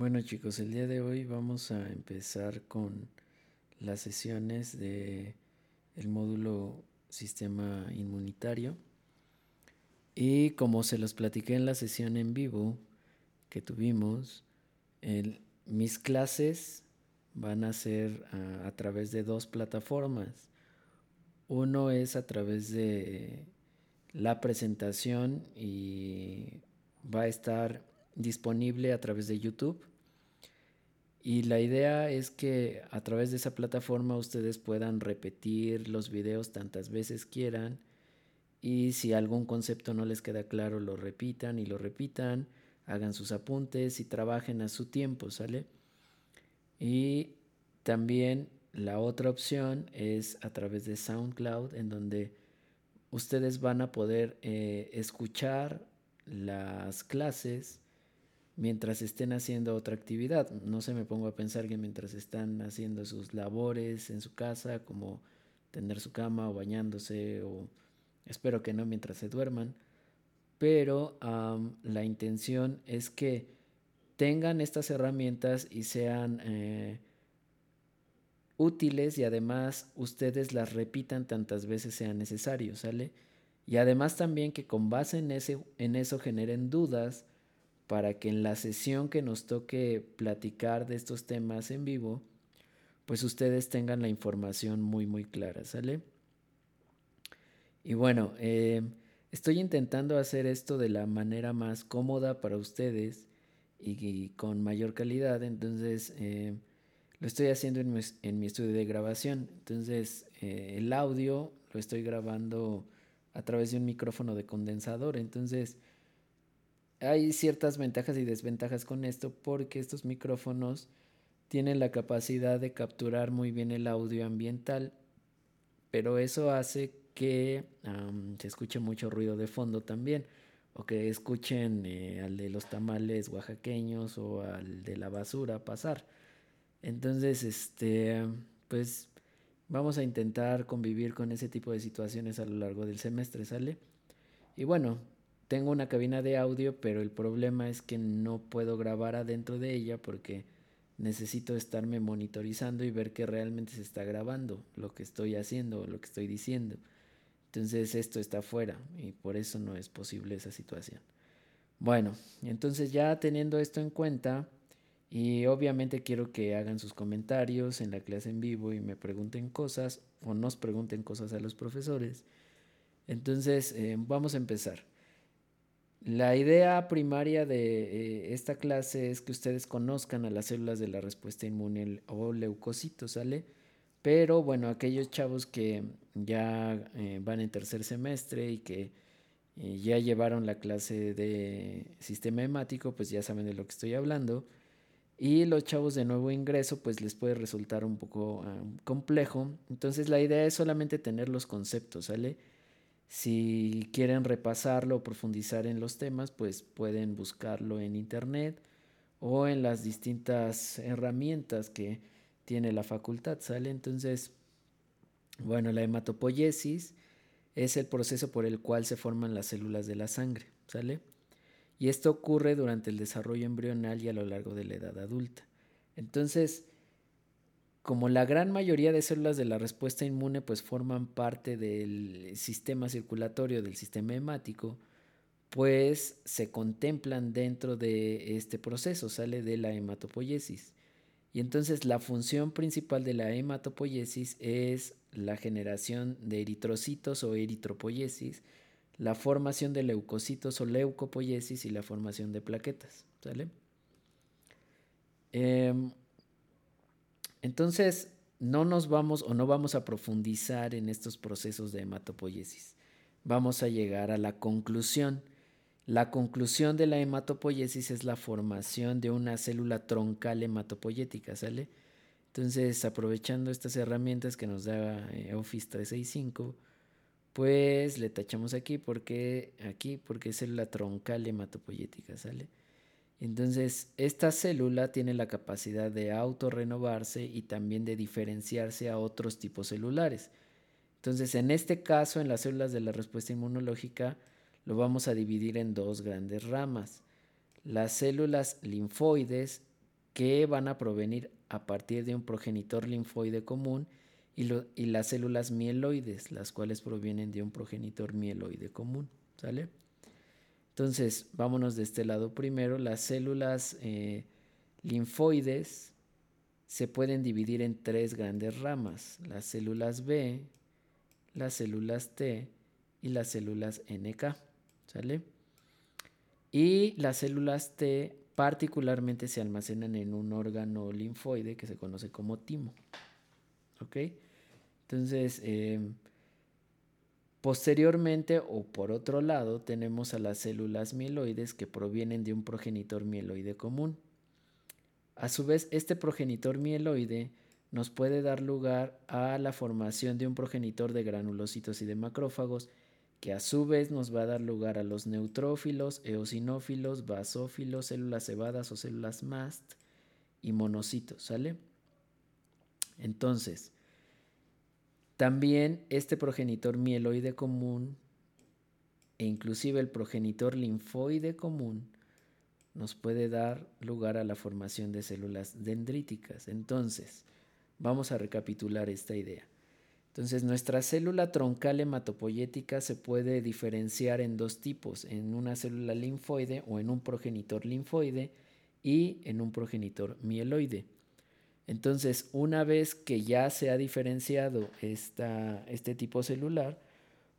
Bueno chicos, el día de hoy vamos a empezar con las sesiones de módulo sistema inmunitario y como se los platiqué en la sesión en vivo que tuvimos, mis clases van a ser a través de dos plataformas. Uno es a través de la presentación y va a estar disponible a través de YouTube. Y la idea es que a través de esa plataforma ustedes puedan repetir los videos tantas veces quieran y si algún concepto no les queda claro lo repitan y lo repitan, hagan sus apuntes y trabajen a su tiempo, ¿sale? Y también la otra opción es a través de SoundCloud en donde ustedes van a poder eh, escuchar las clases mientras estén haciendo otra actividad. No se me pongo a pensar que mientras están haciendo sus labores en su casa, como tener su cama o bañándose, o espero que no mientras se duerman, pero la intención es que tengan estas herramientas y sean eh, útiles y además ustedes las repitan tantas veces sea necesario, ¿sale? Y además también que con base en, ese, en eso generen dudas para que en la sesión que nos toque platicar de estos temas en vivo, pues ustedes tengan la información muy muy clara, ¿sale? Y bueno, eh, estoy intentando hacer esto de la manera más cómoda para ustedes y, con mayor calidad, entonces eh, lo estoy haciendo en mi, estudio de grabación, entonces eh, el audio lo estoy grabando a través de un micrófono de condensador, entonces hay ciertas ventajas y desventajas con esto porque estos micrófonos tienen la capacidad de capturar muy bien el audio ambiental, pero eso hace que se escuche mucho ruido de fondo también, o que escuchen eh, al de los tamales oaxaqueños o al de la basura pasar. Entonces, este, pues vamos a intentar convivir con ese tipo de situaciones a lo largo del semestre, ¿sale? Y bueno, tengo una cabina de audio, pero el problema es que no puedo grabar adentro de ella porque necesito estarme monitorizando y ver que realmente se está grabando lo que estoy haciendo, lo que estoy diciendo. Entonces esto está fuera y por eso no es posible esa situación. Bueno, entonces ya teniendo esto en cuenta y obviamente quiero que hagan sus comentarios en la clase en vivo y me pregunten cosas o nos pregunten cosas a los profesores. Entonces eh, vamos a empezar. La idea primaria de eh, esta clase es que ustedes conozcan a las células de la respuesta inmune o leucocitos, ¿sale? Pero bueno, aquellos chavos que ya eh, van en tercer semestre y que eh, ya llevaron la clase de sistema hemático, pues ya saben de lo que estoy hablando. Y los chavos de nuevo ingreso, pues les puede resultar un poco ah, complejo. Entonces la idea es solamente tener los conceptos, ¿sale? Si quieren repasarlo o profundizar en los temas, pues pueden buscarlo en internet o en las distintas herramientas que tiene la facultad, ¿sale? Entonces, bueno, la hematopoiesis es el proceso por el cual se forman las células de la sangre, ¿sale? Y esto ocurre durante el desarrollo embrional y a lo largo de la edad adulta. Entonces, como la gran mayoría de células de la respuesta inmune pues forman parte del sistema circulatorio del sistema hemático, pues se contemplan dentro de este proceso, sale de la hematopoiesis. Y entonces la función principal de la hematopoiesis es la generación de eritrocitos o eritropoiesis, la formación de leucocitos o leucopoiesis y la formación de plaquetas. ¿sale? Em, entonces, no nos vamos o no vamos a profundizar en estos procesos de hematopoiesis. Vamos a llegar a la conclusión. La conclusión de la hematopoiesis es la formación de una célula troncal hematopoyética, ¿sale? Entonces, aprovechando estas herramientas que nos da eh, Office 365, pues le tachamos aquí porque aquí porque es célula troncal hematopoyética, ¿sale? Entonces, esta célula tiene la capacidad de autorrenovarse y también de diferenciarse a otros tipos celulares. Entonces, en este caso, en las células de la respuesta inmunológica, lo vamos a dividir en dos grandes ramas. Las células linfoides que van a provenir a partir de un progenitor linfoide común y, y, las células mieloides, las cuales provienen de un progenitor mieloide común. ¿Sale? Entonces, vámonos de este lado primero. Las células eh, linfoides se pueden dividir en tres grandes ramas, las células B, las células T y las células NK. ¿Sale? Y las células T particularmente se almacenan en un órgano linfoide que se conoce como timo. ¿Ok? Entonces, em, posteriormente o por otro lado, tenemos a las células mieloides que provienen de un progenitor mieloide común. A su vez, este progenitor mieloide nos puede dar lugar a la formación de un progenitor de granulocitos y de macrófagos que a su vez nos va a dar lugar a los neutrófilos, eosinófilos, basófilos, células cebadas o células mast y monocitos, ¿sale? Entonces, también este progenitor mieloide común e inclusive el progenitor linfoide común nos puede dar lugar a la formación de células dendríticas. Entonces, vamos a recapitular esta idea. Entonces, nuestra célula troncal hematopoyética se puede diferenciar en dos tipos, en una célula linfoide o en un progenitor linfoide y en un progenitor mieloide. Entonces, una vez que ya se ha diferenciado este tipo celular,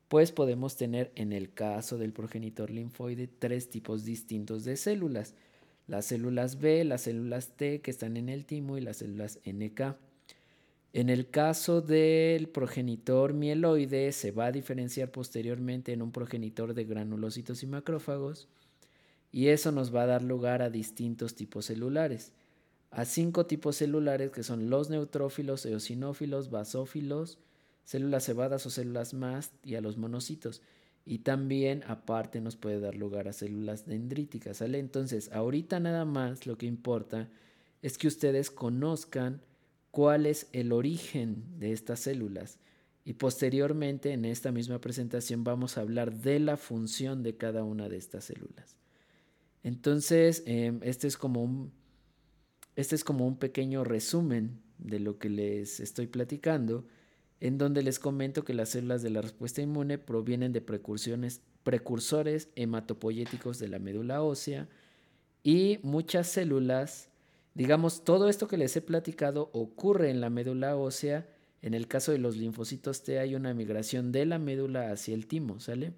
pues podemos tener en el caso del progenitor linfoide tres tipos distintos de células. Las células B, las células T que están en el timo y las células NK. En el caso del progenitor mieloide se va a diferenciar posteriormente en un progenitor de granulocitos y macrófagos y eso nos va a dar lugar a distintos tipos celulares, a cinco tipos celulares que son los neutrófilos, eosinófilos, basófilos, células cebadas o células mast y a los monocitos. Y también aparte nos puede dar lugar a células dendríticas, ¿sale? Entonces, ahorita nada más lo que importa es que ustedes conozcan cuál es el origen de estas células. Y posteriormente en esta misma presentación vamos a hablar de la función de cada una de estas células. Entonces, em, este, es como un, este es como un pequeño resumen de lo que les estoy platicando, en donde les comento que las células de la respuesta inmune provienen de precursores hematopoyéticos de la médula ósea y muchas células Digamos, todo esto que les he platicado ocurre en la médula ósea. En el caso de los linfocitos T hay una migración de la médula hacia el timo, ¿sale?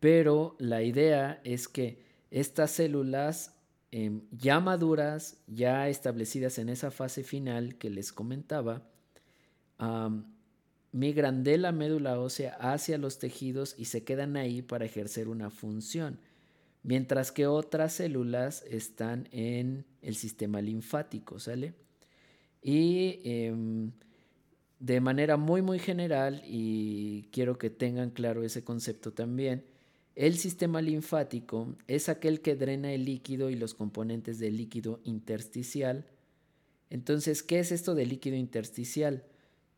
Pero la idea es que estas células em, ya maduras, ya establecidas en esa fase final que les comentaba, migran de la médula ósea hacia los tejidos y se quedan ahí para ejercer una función mientras que otras células están en el sistema linfático, ¿sale? Y em, de manera muy, muy general, y quiero que tengan claro ese concepto también, el sistema linfático es aquel que drena el líquido y los componentes del líquido intersticial. Entonces, ¿qué es esto de líquido intersticial?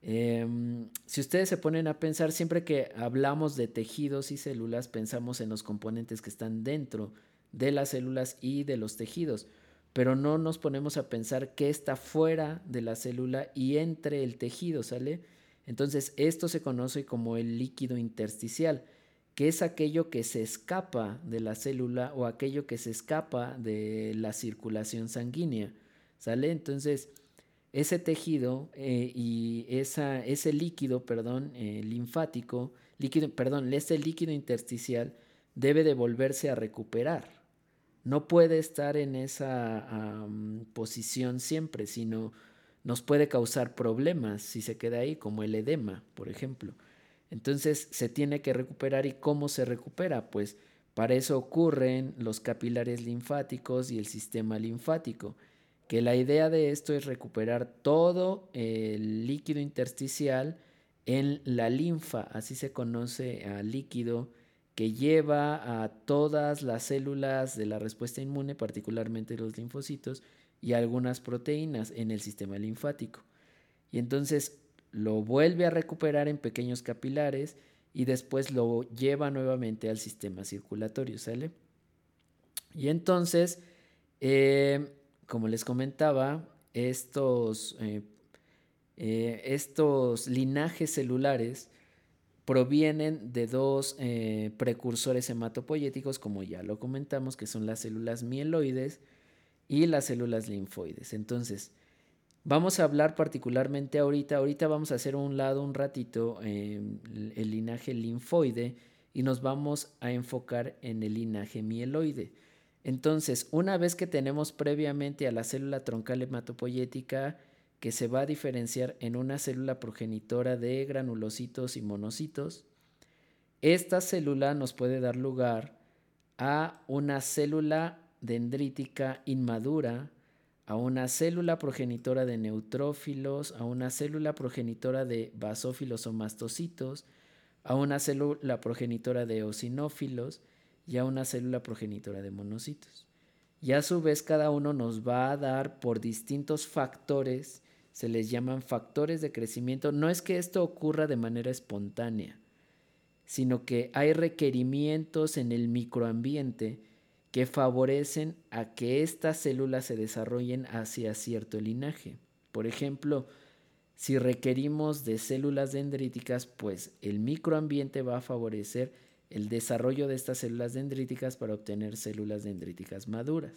Em, si ustedes se ponen a pensar, siempre que hablamos de tejidos y células, pensamos en los componentes que están dentro de las células y de los tejidos, pero no nos ponemos a pensar qué está fuera de la célula y entre el tejido, ¿sale? Entonces, esto se conoce como el líquido intersticial, que es aquello que se escapa de la célula o aquello que se escapa de la circulación sanguínea, ¿sale? Entonces, ese tejido eh, y esa, ese líquido, perdón, eh, linfático, líquido, perdón, ese líquido intersticial debe de volverse a recuperar. No puede estar en esa posición siempre, sino nos puede causar problemas si se queda ahí, como el edema, por ejemplo. Entonces se tiene que recuperar y cómo se recupera, pues para eso ocurren los capilares linfáticos y el sistema linfático que la idea de esto es recuperar todo el líquido intersticial en la linfa, así se conoce al líquido que lleva a todas las células de la respuesta inmune, particularmente los linfocitos, y algunas proteínas en el sistema linfático. Y entonces lo vuelve a recuperar en pequeños capilares y después lo lleva nuevamente al sistema circulatorio, ¿sale? Y entonces, eh, como les comentaba, estos, eh, eh, estos linajes celulares provienen de dos precursores hematopoyéticos, como ya lo comentamos, que son las células mieloides y las células linfoides. Entonces, vamos a hablar particularmente ahorita, ahorita vamos a hacer un lado un ratito el linaje linfoide y nos vamos a enfocar en el linaje mieloide. Entonces, una vez que tenemos previamente a la célula troncal hematopoyética, que se va a diferenciar en una célula progenitora de granulocitos y monocitos, esta célula nos puede dar lugar a una célula dendrítica inmadura, a una célula progenitora de neutrófilos, a una célula progenitora de basófilos o mastocitos, a una célula progenitora de eosinófilos y a una célula progenitora de monocitos. Y a su vez cada uno nos va a dar por distintos factores se les llaman factores de crecimiento. No es que esto ocurra de manera espontánea, sino que hay requerimientos en el microambiente que favorecen a que estas células se desarrollen hacia cierto linaje. Por ejemplo, si requerimos de células dendríticas, pues el microambiente va a favorecer el desarrollo de estas células dendríticas para obtener células dendríticas maduras.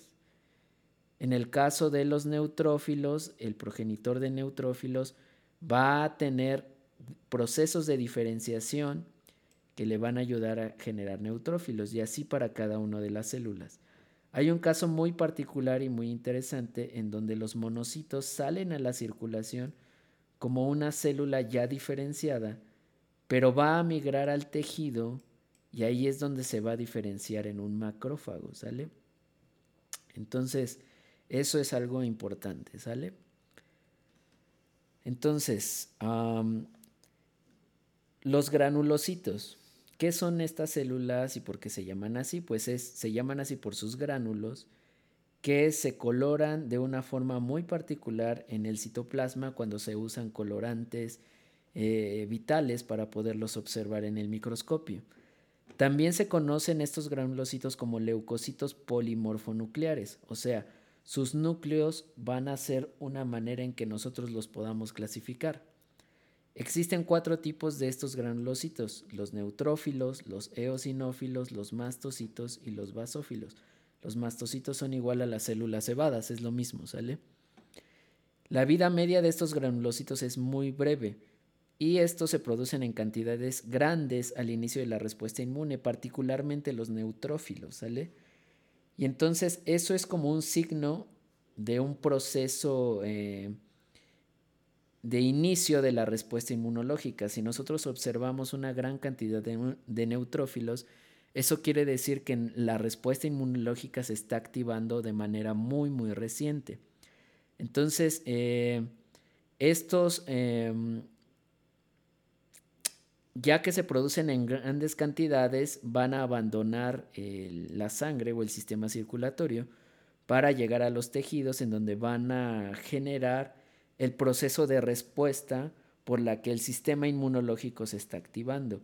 En el caso de los neutrófilos, el progenitor de neutrófilos va a tener procesos de diferenciación que le van a ayudar a generar neutrófilos y así para cada una de las células. Hay un caso muy particular y muy interesante en donde los monocitos salen a la circulación como una célula ya diferenciada, pero va a migrar al tejido y ahí es donde se va a diferenciar en un macrófago, ¿sale? Entonces, eso es algo importante, ¿sale? Entonces, los granulocitos. ¿Qué son estas células y por qué se llaman así? Pues se llaman así por sus gránulos que se coloran de una forma muy particular en el citoplasma cuando se usan colorantes eh, vitales para poderlos observar en el microscopio. También se conocen estos granulocitos como leucocitos polimorfonucleares, o sea, sus núcleos van a ser una manera en que nosotros los podamos clasificar. Existen cuatro tipos de estos granulocitos, los neutrófilos, los eosinófilos, los mastocitos y los basófilos. Los mastocitos son igual a las células cebadas, es lo mismo, ¿sale? La vida media de estos granulocitos es muy breve y estos se producen en cantidades grandes al inicio de la respuesta inmune, particularmente los neutrófilos, ¿sale? Y entonces eso es como un signo de un proceso eh, de inicio de la respuesta inmunológica. Si nosotros observamos una gran cantidad de, neutrófilos, eso quiere decir que la respuesta inmunológica se está activando de manera muy, muy reciente. Entonces, eh, estos em, ya que se producen en grandes cantidades, van a abandonar la sangre o el sistema circulatorio para llegar a los tejidos en donde van a generar el proceso de respuesta por la que el sistema inmunológico se está activando.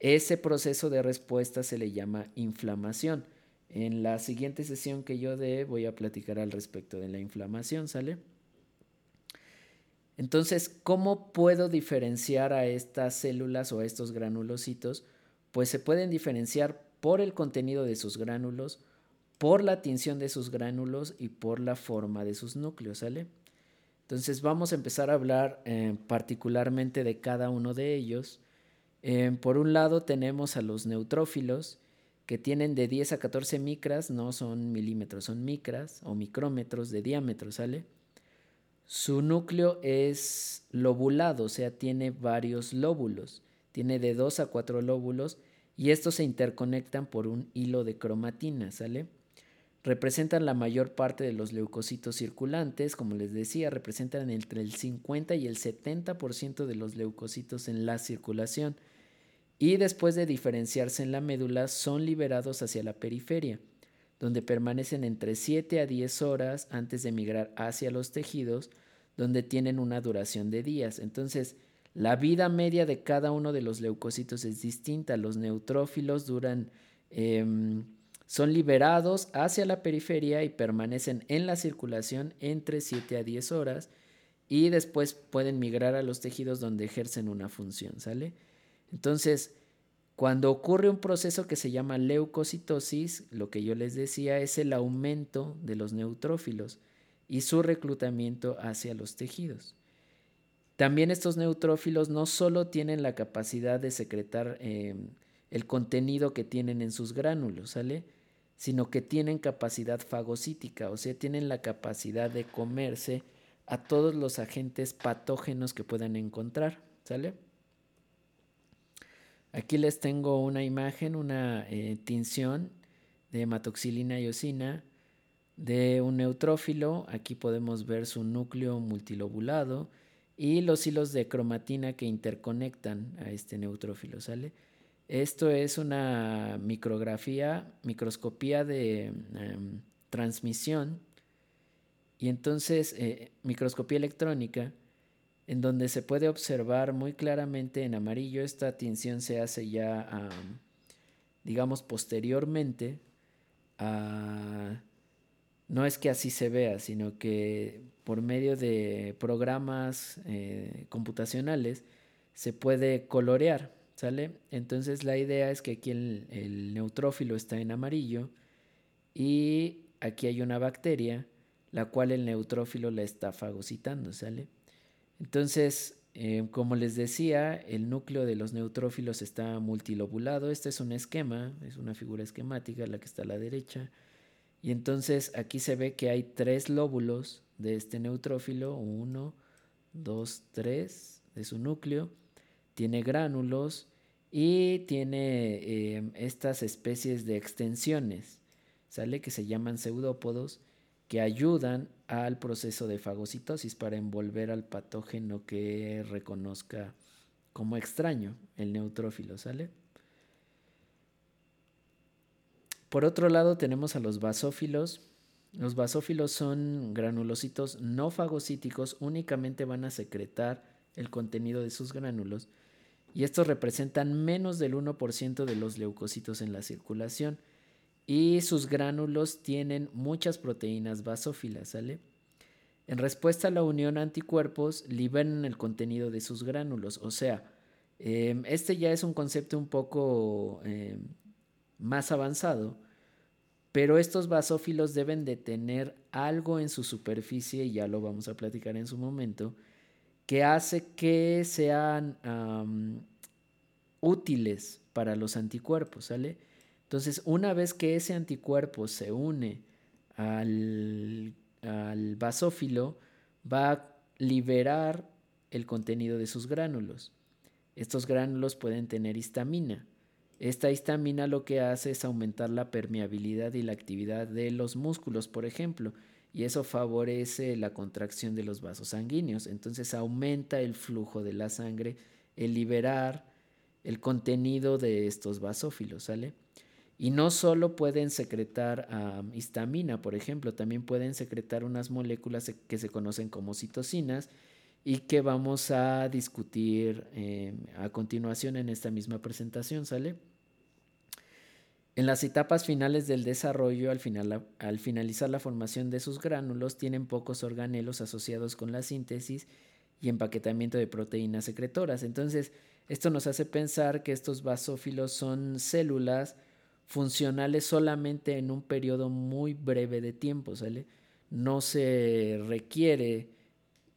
Ese proceso de respuesta se le llama inflamación. En la siguiente sesión que yo dé voy a platicar al respecto de la inflamación, ¿sale? Entonces, ¿cómo puedo diferenciar a estas células o a estos granulocitos? Pues se pueden diferenciar por el contenido de sus gránulos, por la tinción de sus gránulos y por la forma de sus núcleos, ¿sale? Entonces vamos a empezar a hablar eh, particularmente de cada uno de ellos. Eh, por un lado tenemos a los neutrófilos, que tienen de 10 a 14 micras, no son milímetros, son micras o micrómetros de diámetro, ¿sale? Su núcleo es lobulado, o sea, tiene varios lóbulos. Tiene de 2 a 4 lóbulos y estos se interconectan por un hilo de cromatina, ¿sale? Representan la mayor parte de los leucocitos circulantes, como les decía, representan entre el 50 y el 70% de los leucocitos en la circulación y después de diferenciarse en la médula son liberados hacia la periferia donde permanecen entre 7 a 10 horas antes de migrar hacia los tejidos, donde tienen una duración de días. Entonces, la vida media de cada uno de los leucocitos es distinta. Los neutrófilos duran em, son liberados hacia la periferia y permanecen en la circulación entre 7 a 10 horas y después pueden migrar a los tejidos donde ejercen una función, ¿sale? Entonces, cuando ocurre un proceso que se llama leucocitosis, lo que yo les decía es el aumento de los neutrófilos y su reclutamiento hacia los tejidos. También estos neutrófilos no solo tienen la capacidad de secretar em, el contenido que tienen en sus gránulos, ¿sale? Sino que tienen capacidad fagocítica, o sea, tienen la capacidad de comerse a todos los agentes patógenos que puedan encontrar, ¿sale? Aquí les tengo una imagen, una eh, tinción de hematoxilina y osina de un neutrófilo. Aquí podemos ver su núcleo multilobulado y los hilos de cromatina que interconectan a este neutrófilo, ¿sale? Esto es una micrografía, microscopía de em, transmisión. Y entonces eh, microscopía electrónica en donde se puede observar muy claramente en amarillo esta tinción se hace ya digamos posteriormente no es que así se vea, sino que por medio de programas eh, computacionales se puede colorear, ¿sale? Entonces la idea es que aquí el, neutrófilo está en amarillo y aquí hay una bacteria, la cual el neutrófilo la está fagocitando, ¿sale? Entonces, eh, como les decía, el núcleo de los neutrófilos está multilobulado. Este es un esquema, es una figura esquemática, la que está a la derecha. Y entonces aquí se ve que hay tres lóbulos de este neutrófilo, uno, dos, tres de su núcleo. Tiene gránulos y tiene eh, estas especies de extensiones, ¿sale? Que se llaman pseudópodos, que ayudan al proceso de fagocitosis para envolver al patógeno que reconozca como extraño el neutrófilo, ¿sale? Por otro lado tenemos a los basófilos. Los basófilos son granulocitos no fagocíticos, únicamente van a secretar el contenido de sus gránulos y estos representan menos del 1% de los leucocitos en la circulación y sus gránulos tienen muchas proteínas basófilas. En respuesta a la unión anticuerpos, liberan el contenido de sus gránulos, o sea, em, este ya es un concepto un poco em, más avanzado, pero estos basófilos deben de tener algo en su superficie, y ya lo vamos a platicar en su momento, que hace que sean útiles para los anticuerpos, ¿sale? Entonces, una vez que ese anticuerpo se une al, al basófilo, va a liberar el contenido de sus gránulos. Estos gránulos pueden tener histamina. Esta histamina lo que hace es aumentar la permeabilidad y la actividad de los músculos, por ejemplo, y eso favorece la contracción de los vasos sanguíneos. Entonces aumenta el flujo de la sangre, el liberar el contenido de estos basófilos, ¿sale? Y no solo pueden secretar histamina, por ejemplo, también pueden secretar unas moléculas que se conocen como citocinas y que vamos a discutir eh, a continuación en esta misma presentación, ¿sale? En las etapas finales del desarrollo, al, final, al finalizar la formación de sus gránulos, tienen pocos organelos asociados con la síntesis y empaquetamiento de proteínas secretoras. Entonces, esto nos hace pensar que estos basófilos son células funcionales solamente en un periodo muy breve de tiempo. No se requiere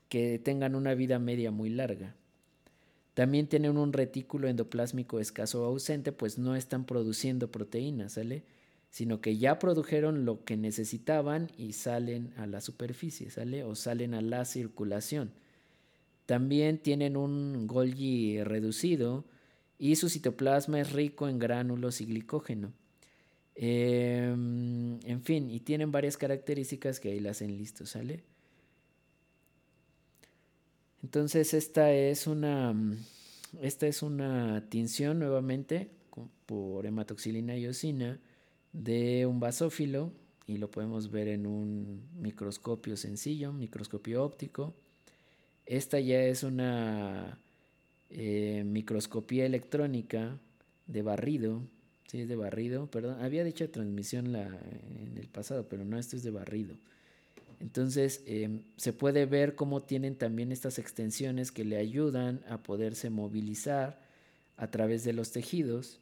que tengan una vida media muy larga. También tienen un retículo endoplásmico escaso o ausente, pues no están produciendo proteínas, ¿sale? Sino que ya produjeron lo que necesitaban y salen a la superficie, ¿sale? O salen a la circulación. También tienen un Golgi reducido y su citoplasma es rico en gránulos y glicógeno. Em, en fin, y tienen varias características que ahí las hacen ¿sale? Entonces esta es una, mm, esta es una tinción nuevamente por hematoxilina y osina de un basófilo y lo podemos ver en un microscopio sencillo, microscopio óptico. Esta ya es una eh, microscopía electrónica de barrido, Sí, es de barrido, perdón. Había dicho transmisión la, en el pasado, pero no, esto es de barrido. Entonces em, se puede ver cómo tienen también estas extensiones que le ayudan a poderse movilizar a través de los tejidos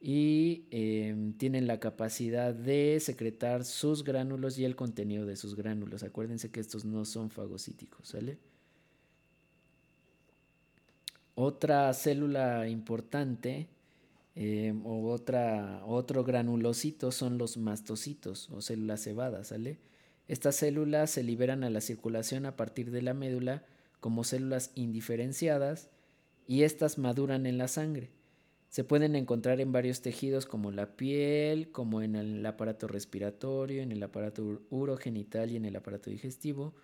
y em, tienen la capacidad de secretar sus gránulos y el contenido de sus gránulos. Acuérdense que estos no son fagocíticos, ¿sale? Otra célula importante em, o otra, otro granulocito son los mastocitos o células cebadas, ¿sale? Estas células se liberan a la circulación a partir de la médula como células indiferenciadas y estas maduran en la sangre. Se pueden encontrar en varios tejidos como la piel, como en el aparato respiratorio, en el aparato urogenital y en el aparato digestivo.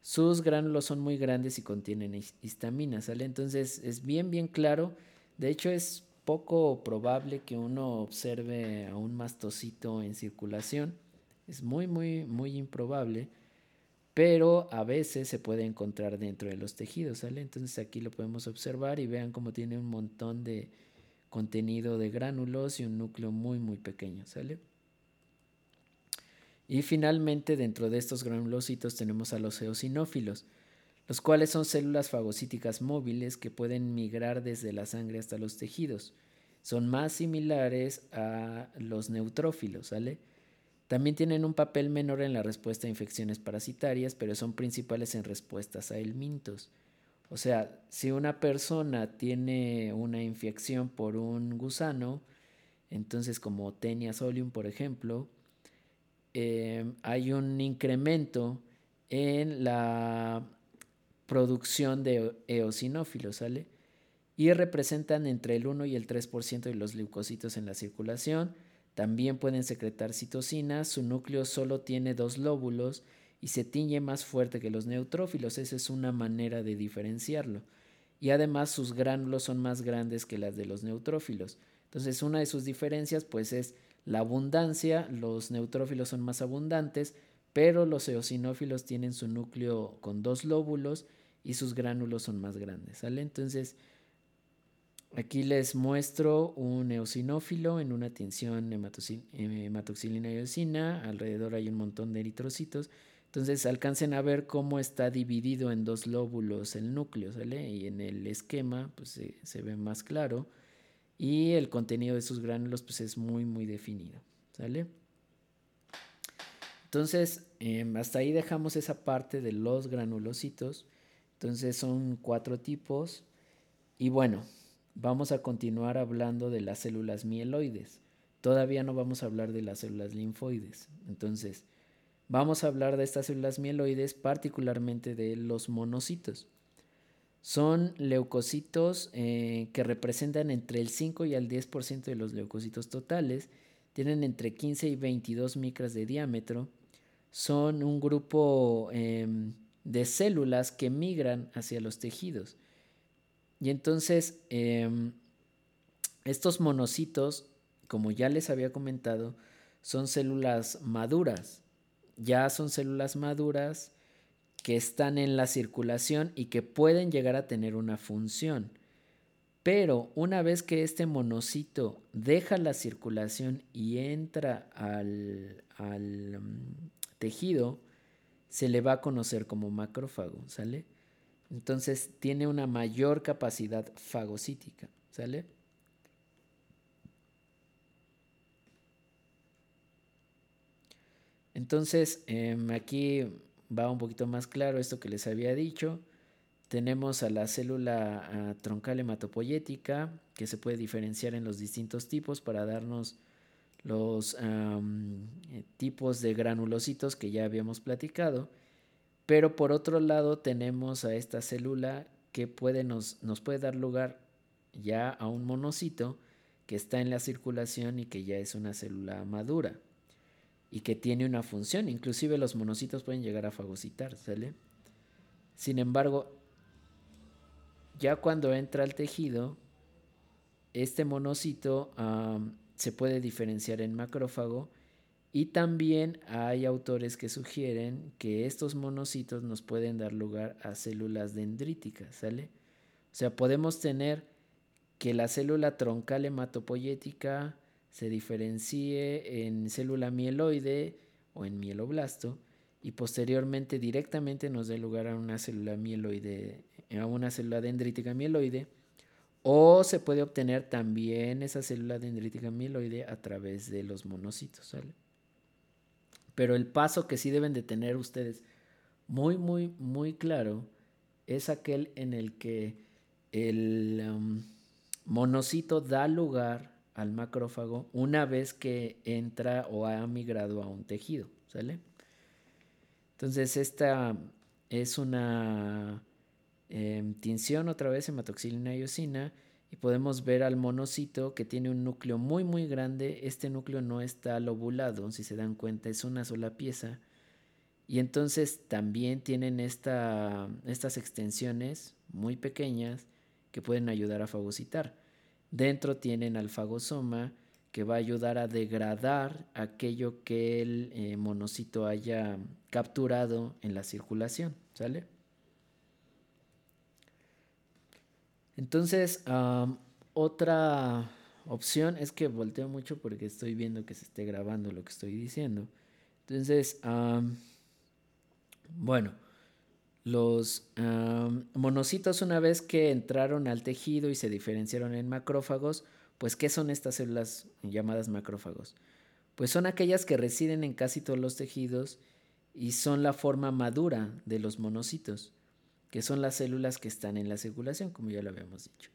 Sus gránulos son muy grandes y contienen histamina, ¿sale? Entonces es bien, bien claro. De hecho es poco probable que uno observe a un mastocito en circulación es muy, muy, muy improbable, pero a veces se puede encontrar dentro de los tejidos, ¿sale? Entonces aquí lo podemos observar y vean cómo tiene un montón de contenido de gránulos y un núcleo muy, muy pequeño, ¿sale? Y finalmente, dentro de estos granulocitos tenemos a los eosinófilos, los cuales son células fagocíticas móviles que pueden migrar desde la sangre hasta los tejidos. Son más similares a los neutrófilos, ¿sale? También tienen un papel menor en la respuesta a infecciones parasitarias, pero son principales en respuestas a helmintos. O sea, si una persona tiene una infección por un gusano, entonces como Tenia solium, por ejemplo, em, hay un incremento en la producción de eosinófilos, ¿sale? Y representan entre el 1 y el 3% de los leucocitos en la circulación también pueden secretar citocina, su núcleo solo tiene dos lóbulos y se tiñe más fuerte que los neutrófilos, esa es una manera de diferenciarlo. Y además sus gránulos son más grandes que las de los neutrófilos. Entonces una de sus diferencias pues es la abundancia, los neutrófilos son más abundantes, pero los eosinófilos tienen su núcleo con dos lóbulos y sus gránulos son más grandes. Entonces Aquí les muestro un eosinófilo en una tinción hematoxilina y eosina. Alrededor hay un montón de eritrocitos. Entonces alcancen a ver cómo está dividido en dos lóbulos el núcleo, ¿sale? Y en el esquema pues se, ve más claro. Y el contenido de sus gránulos pues es muy muy definido, ¿sale? Entonces em, hasta ahí dejamos esa parte de los granulocitos. Entonces son cuatro tipos. Y bueno, vamos a continuar hablando de las células mieloides. Todavía no vamos a hablar de las células linfoides. Entonces, vamos a hablar de estas células mieloides, particularmente de los monocitos. Son leucocitos eh, que representan entre el 5 y el 10% de los leucocitos totales. Tienen entre 15 y 22 micras de diámetro. Son un grupo em, de células que migran hacia los tejidos. Y entonces, em, estos monocitos, como ya les había comentado, son células maduras. Ya son células maduras que están en la circulación y que pueden llegar a tener una función. Pero una vez que este monocito deja la circulación y entra al, al mm, tejido, se le va a conocer como macrófago, ¿sale? Entonces tiene una mayor capacidad fagocítica, ¿sale? Entonces, em, aquí va un poquito más claro esto que les había dicho. Tenemos a la célula ah, troncal hematopoyética, que se puede diferenciar en los distintos tipos para darnos los eh, tipos de granulocitos que ya habíamos platicado. Pero por otro lado tenemos a esta célula que puede nos, nos puede dar lugar ya a un monocito que está en la circulación y que ya es una célula madura y que tiene una función. Inclusive los monocitos pueden llegar a fagocitar, ¿sale? Sin embargo, ya cuando entra al tejido, este monocito se puede diferenciar en macrófago y también hay autores que sugieren que estos monocitos nos pueden dar lugar a células dendríticas, ¿sale? O sea, podemos tener que la célula troncal hematopoyética se diferencie en célula mieloide o en mieloblasto y posteriormente directamente nos dé lugar a una célula mieloide, a una célula dendrítica mieloide, o se puede obtener también esa célula dendrítica mieloide a través de los monocitos, Pero el paso que sí deben de tener ustedes muy, muy, muy claro es aquel en el que el um, monocito da lugar al macrófago una vez que entra o ha migrado a un tejido, ¿sale? Entonces esta es una em, tinción otra vez hematoxilina y eosina y podemos ver al monocito que tiene un núcleo muy muy grande. Este núcleo no está lobulado, si se dan cuenta es una sola pieza. Y entonces también tienen esta, estas extensiones muy pequeñas que pueden ayudar a fagocitar. Dentro tienen al fagosoma que va a ayudar a degradar aquello que el eh, monocito haya capturado en la circulación, ¿sale? Entonces, otra opción es que volteo mucho porque estoy viendo que se esté grabando lo que estoy diciendo. Entonces, bueno, los monocitos una vez que entraron al tejido y se diferenciaron en macrófagos, pues, ¿qué son estas células llamadas macrófagos? Pues son aquellas que residen en casi todos los tejidos y son la forma madura de los monocitos, que son las células que están en la circulación, como ya lo habíamos dicho.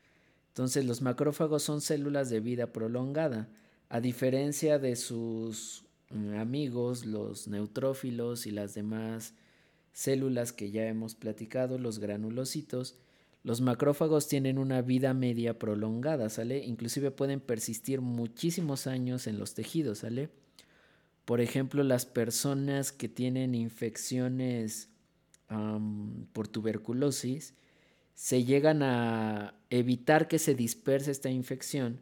Entonces, los macrófagos son células de vida prolongada, a diferencia de sus mm, amigos, los neutrófilos y las demás células que ya hemos platicado, los granulocitos, los macrófagos tienen una vida media prolongada, ¿sale? Inclusive pueden persistir muchísimos años en los tejidos, ¿sale? Por ejemplo, las personas que tienen infecciones por tuberculosis, se llegan a evitar que se disperse esta infección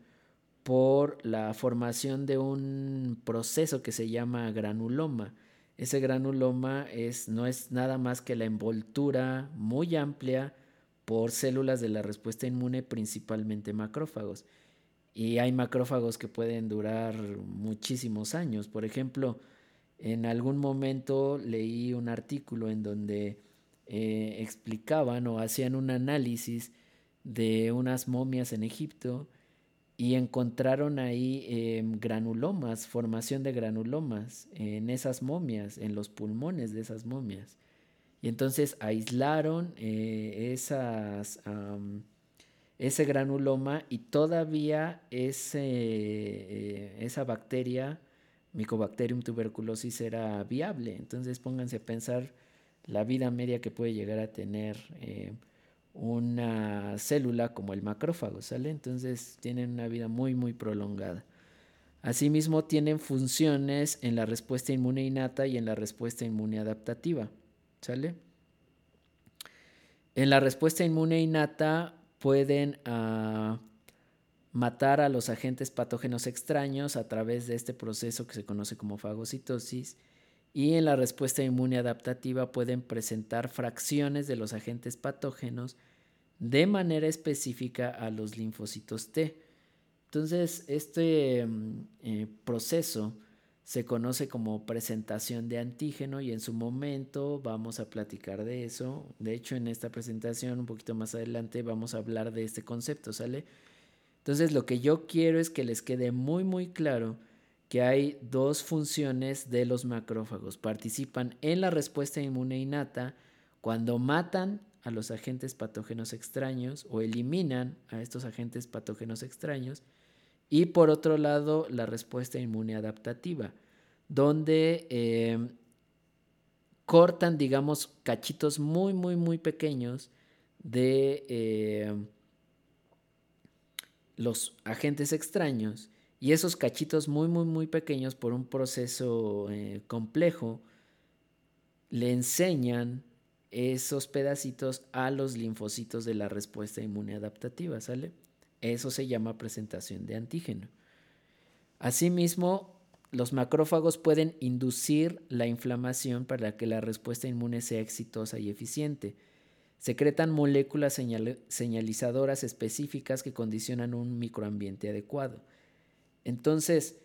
por la formación de un proceso que se llama granuloma. Ese granuloma es, no es nada más que la envoltura muy amplia por células de la respuesta inmune, principalmente macrófagos. Y hay macrófagos que pueden durar muchísimos años. Por ejemplo, en algún momento leí un artículo en donde eh, explicaban o hacían un análisis de unas momias en Egipto y encontraron ahí em, granulomas, formación de granulomas en esas momias, en los pulmones de esas momias. Y entonces aislaron eh, esas, ese granuloma y todavía eh, esa bacteria, Mycobacterium tuberculosis, era viable. Entonces pónganse a pensar la vida media que puede llegar a tener eh, una célula como el macrófago, ¿sale? Entonces tienen una vida muy, muy prolongada. Asimismo, tienen funciones en la respuesta inmune innata y en la respuesta inmune adaptativa. ¿Sale? En la respuesta inmune innata pueden ah, matar a los agentes patógenos extraños a través de este proceso que se conoce como fagocitosis y en la respuesta inmune adaptativa pueden presentar fracciones de los agentes patógenos de manera específica a los linfocitos T. Entonces, este mm, eh, proceso se conoce como presentación de antígeno y en su momento vamos a platicar de eso. De hecho, en esta presentación, un poquito más adelante, vamos a hablar de este concepto, ¿sale? Entonces, lo que yo quiero es que les quede muy, muy claro que hay dos funciones de los macrófagos. Participan en la respuesta inmune innata cuando matan a los agentes patógenos extraños o eliminan a estos agentes patógenos extraños y por otro lado, la respuesta inmune adaptativa, donde em, cortan, digamos, cachitos muy, muy, muy pequeños de em, los agentes extraños y esos cachitos muy, muy, muy pequeños por un proceso eh, complejo le enseñan esos pedacitos a los linfocitos de la respuesta inmune adaptativa, ¿sale? Eso se llama presentación de antígeno. Asimismo, los macrófagos pueden inducir la inflamación para que la respuesta inmune sea exitosa y eficiente. Secretan moléculas señalizadoras específicas que condicionan un microambiente adecuado. Entonces,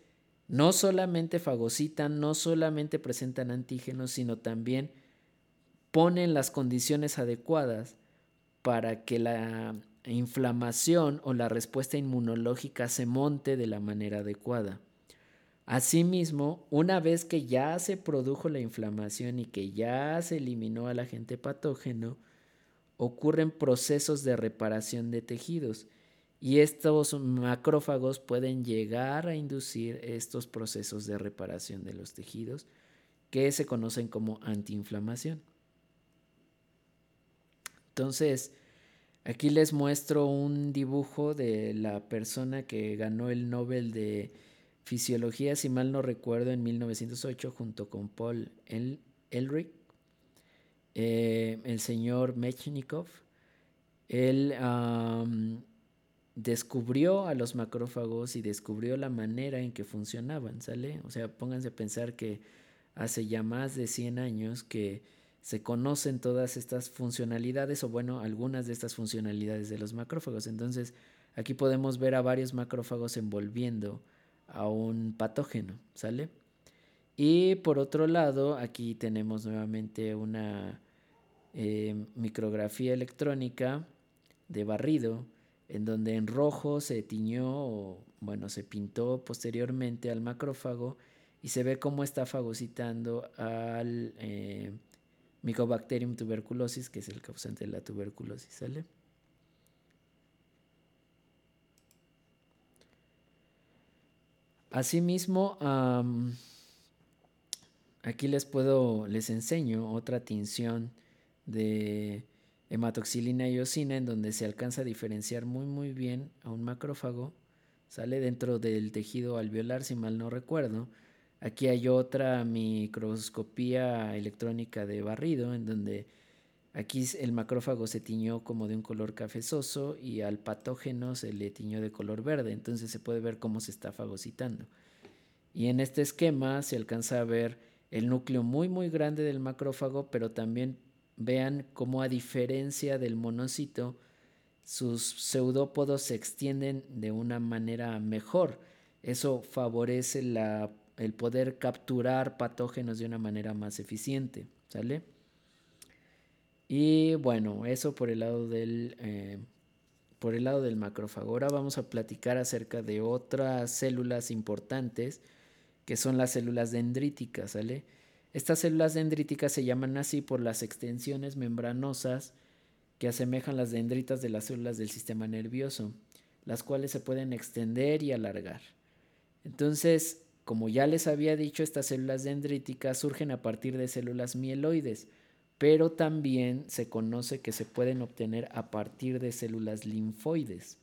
no solamente fagocitan, no solamente presentan antígenos, sino también ponen las condiciones adecuadas para que la inflamación o la respuesta inmunológica se monte de la manera adecuada. Asimismo, una vez que ya se produjo la inflamación y que ya se eliminó al agente patógeno, ocurren procesos de reparación de tejidos y estos macrófagos pueden llegar a inducir estos procesos de reparación de los tejidos que se conocen como antiinflamación. Entonces, aquí les muestro un dibujo de la persona que ganó el Nobel de Fisiología, si mal no recuerdo, en 1908 junto con Paul Elric, eh, el señor Mechnikov. Él descubrió a los macrófagos y descubrió la manera en que funcionaban, ¿sale? O sea, pónganse a pensar que hace ya más de 100 años que se conocen todas estas funcionalidades o bueno, algunas de estas funcionalidades de los macrófagos. Entonces, aquí podemos ver a varios macrófagos envolviendo a un patógeno, ¿sale? Y por otro lado, aquí tenemos nuevamente una eh, micrografía electrónica de barrido en donde en rojo se tiñó o bueno, se pintó posteriormente al macrófago y se ve cómo está fagocitando al eh, Mycobacterium tuberculosis, que es el causante de la tuberculosis. Asimismo, aquí les puedo, les enseño otra tinción de hematoxilina y eosina, en donde se alcanza a diferenciar muy muy bien a un macrófago. Sale dentro del tejido alveolar, si mal no recuerdo. Aquí hay otra microscopía electrónica de barrido, en donde aquí el macrófago se tiñó como de un color cafezoso y al patógeno se le tiñó de color verde. Entonces se puede ver cómo se está fagocitando. Y en este esquema se alcanza a ver el núcleo muy muy grande del macrófago, pero también vean cómo a diferencia del monocito, sus pseudópodos se extienden de una manera mejor. Eso favorece el poder capturar patógenos de una manera más eficiente. ¿Sale? Y bueno, eso por el lado del, eh, por el lado del macrófago. Ahora vamos a platicar acerca de otras células importantes que son las células dendríticas, ¿sale? Estas células dendríticas se llaman así por las extensiones membranosas que asemejan las dendritas de las células del sistema nervioso, las cuales se pueden extender y alargar. Entonces, como ya les había dicho, estas células dendríticas surgen a partir de células mieloides, pero también se conoce que se pueden obtener a partir de células linfoides.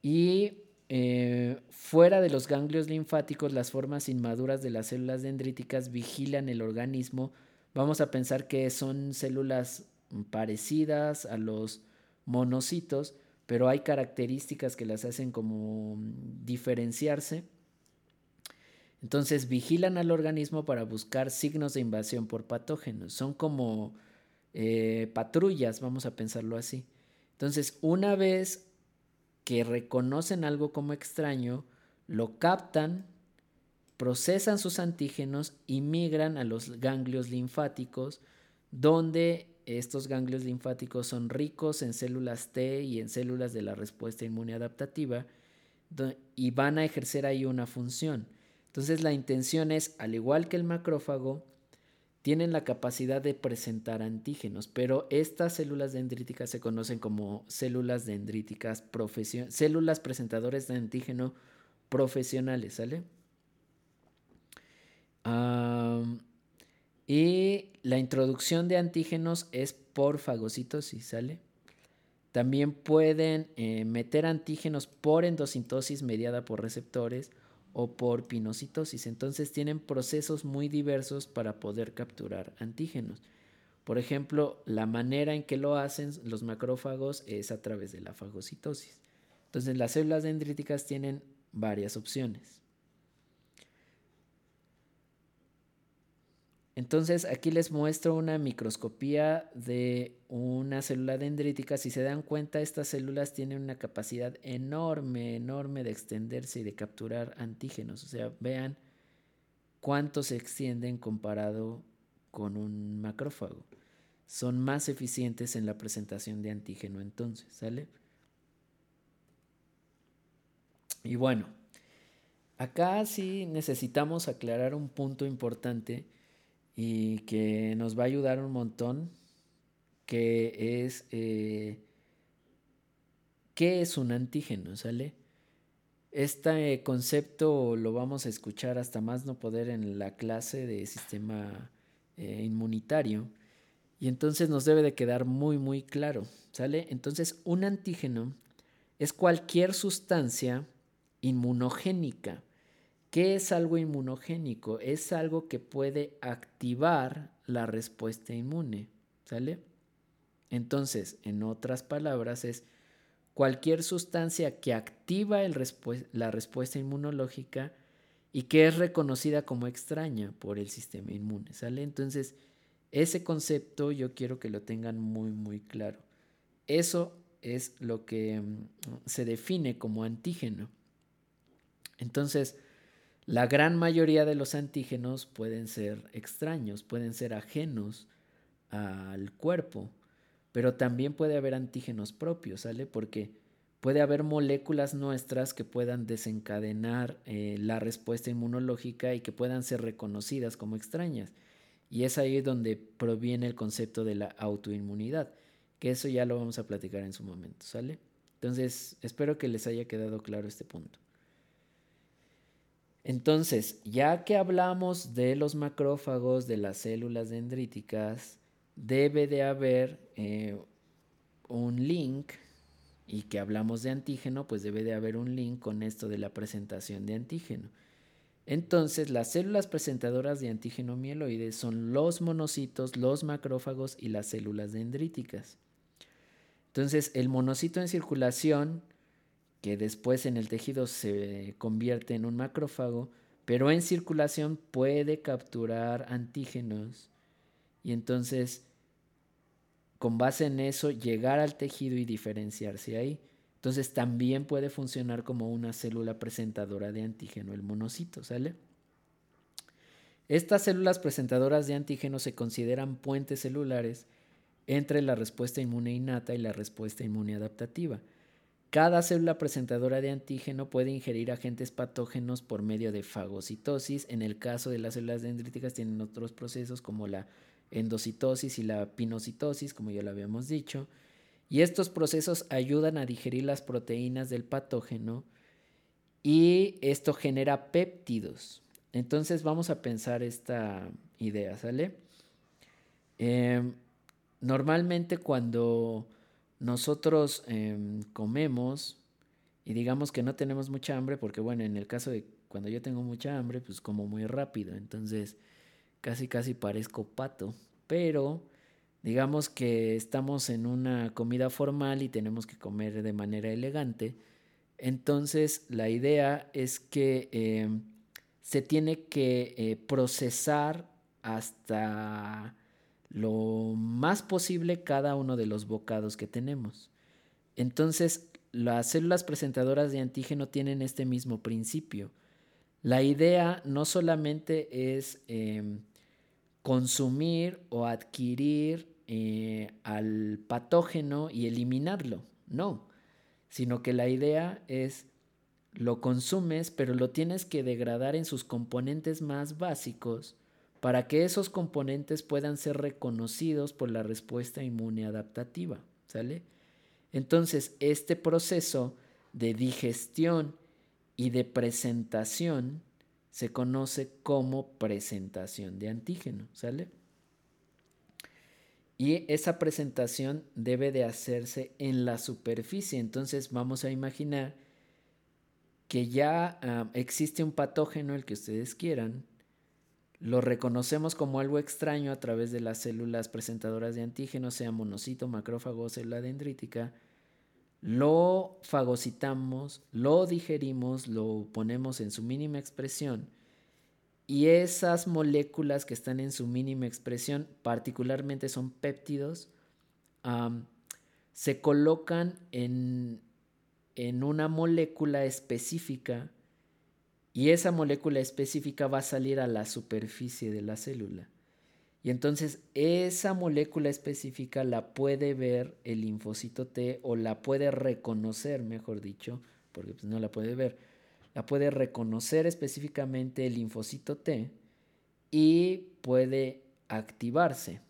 Y eh, fuera de los ganglios linfáticos, las formas inmaduras de las células dendríticas vigilan el organismo. Vamos a pensar que son células parecidas a los monocitos, pero hay características que las hacen como diferenciarse. Entonces vigilan al organismo para buscar signos de invasión por patógenos. Son como eh, patrullas, vamos a pensarlo así. Entonces, una vez que reconocen algo como extraño, lo captan, procesan sus antígenos y migran a los ganglios linfáticos, donde estos ganglios linfáticos son ricos en células T y en células de la respuesta inmune adaptativa y van a ejercer ahí una función. Entonces la intención es, al igual que el macrófago, tienen la capacidad de presentar antígenos, pero estas células dendríticas se conocen como células dendríticas células presentadoras de antígeno profesionales, ¿sale? y la introducción de antígenos es por fagocitosis, ¿sale? También pueden eh, meter antígenos por endocitosis mediada por receptores o por pinocitosis. Entonces tienen procesos muy diversos para poder capturar antígenos. Por ejemplo, la manera en que lo hacen los macrófagos es a través de la fagocitosis. Entonces las células dendríticas tienen varias opciones. Entonces aquí les muestro una microscopía de una célula dendrítica. Si se dan cuenta, estas células tienen una capacidad enorme, enorme de extenderse y de capturar antígenos. O sea, vean cuánto se extienden comparado con un macrófago. Son más eficientes en la presentación de antígeno entonces, ¿sale? Y bueno, acá sí necesitamos aclarar un punto importante y que nos va a ayudar un montón, que es eh, qué es un antígeno, ¿sale? Este concepto lo vamos a escuchar hasta más no poder en la clase de sistema eh, inmunitario y entonces nos debe de quedar muy muy claro, ¿sale? Entonces un antígeno es cualquier sustancia inmunogénica ¿Qué es algo inmunogénico? Es algo que puede activar la respuesta inmune, ¿sale? Entonces, en otras palabras, es cualquier sustancia que activa la respuesta inmunológica y que es reconocida como extraña por el sistema inmune, ¿sale? Entonces, ese concepto yo quiero que lo tengan muy, muy claro. Eso es lo que mm, se define como antígeno. Entonces, la gran mayoría de los antígenos pueden ser extraños, pueden ser ajenos al cuerpo, pero también puede haber antígenos propios, ¿sale? Porque puede haber moléculas nuestras que puedan desencadenar eh, la respuesta inmunológica y que puedan ser reconocidas como extrañas. Y es ahí donde proviene el concepto de la autoinmunidad, que eso ya lo vamos a platicar en su momento, ¿sale? Entonces, espero que les haya quedado claro este punto. Entonces, ya que hablamos de los macrófagos, de las células dendríticas, debe de haber eh, un link, y que hablamos de antígeno, pues debe de haber un link con esto de la presentación de antígeno. Entonces, las células presentadoras de antígeno mieloide son los monocitos, los macrófagos y las células dendríticas. Entonces, el monocito en circulación que después en el tejido se convierte en un macrófago, pero en circulación puede capturar antígenos y entonces con base en eso llegar al tejido y diferenciarse ahí. Entonces también puede funcionar como una célula presentadora de antígeno, el monocito, ¿sale? Estas células presentadoras de antígeno se consideran puentes celulares entre la respuesta inmune innata y la respuesta inmune adaptativa. Cada célula presentadora de antígeno puede ingerir agentes patógenos por medio de fagocitosis. En el caso de las células dendríticas tienen otros procesos como la endocitosis y la pinocitosis, como ya lo habíamos dicho. Y estos procesos ayudan a digerir las proteínas del patógeno y esto genera péptidos. Entonces vamos a pensar esta idea, ¿sale? Em, normalmente cuando nosotros em, comemos y digamos que no tenemos mucha hambre, porque bueno, en el caso de cuando yo tengo mucha hambre, pues como muy rápido, entonces casi casi parezco pato, pero digamos que estamos en una comida formal y tenemos que comer de manera elegante, entonces la idea es que em, se tiene que eh, procesar hasta lo más posible cada uno de los bocados que tenemos. Entonces, las células presentadoras de antígeno tienen este mismo principio. La idea no solamente es em, consumir o adquirir eh, al patógeno y eliminarlo, no, sino que la idea es lo consumes, pero lo tienes que degradar en sus componentes más básicos para que esos componentes puedan ser reconocidos por la respuesta inmune adaptativa. ¿Sale? Entonces, este proceso de digestión y de presentación se conoce como presentación de antígeno, ¿sale? Y esa presentación debe de hacerse en la superficie. Entonces vamos a imaginar que ya ah, existe un patógeno, el que ustedes quieran, lo reconocemos como algo extraño a través de las células presentadoras de antígenos, sea monocito, macrófago célula dendrítica. Lo fagocitamos, lo digerimos, lo ponemos en su mínima expresión y esas moléculas que están en su mínima expresión, particularmente son péptidos, se colocan en, en una molécula específica y esa molécula específica va a salir a la superficie de la célula. Y entonces esa molécula específica la puede ver el linfocito T o la puede reconocer, mejor dicho, porque pues, no la puede ver, la puede reconocer específicamente el linfocito T y puede activarse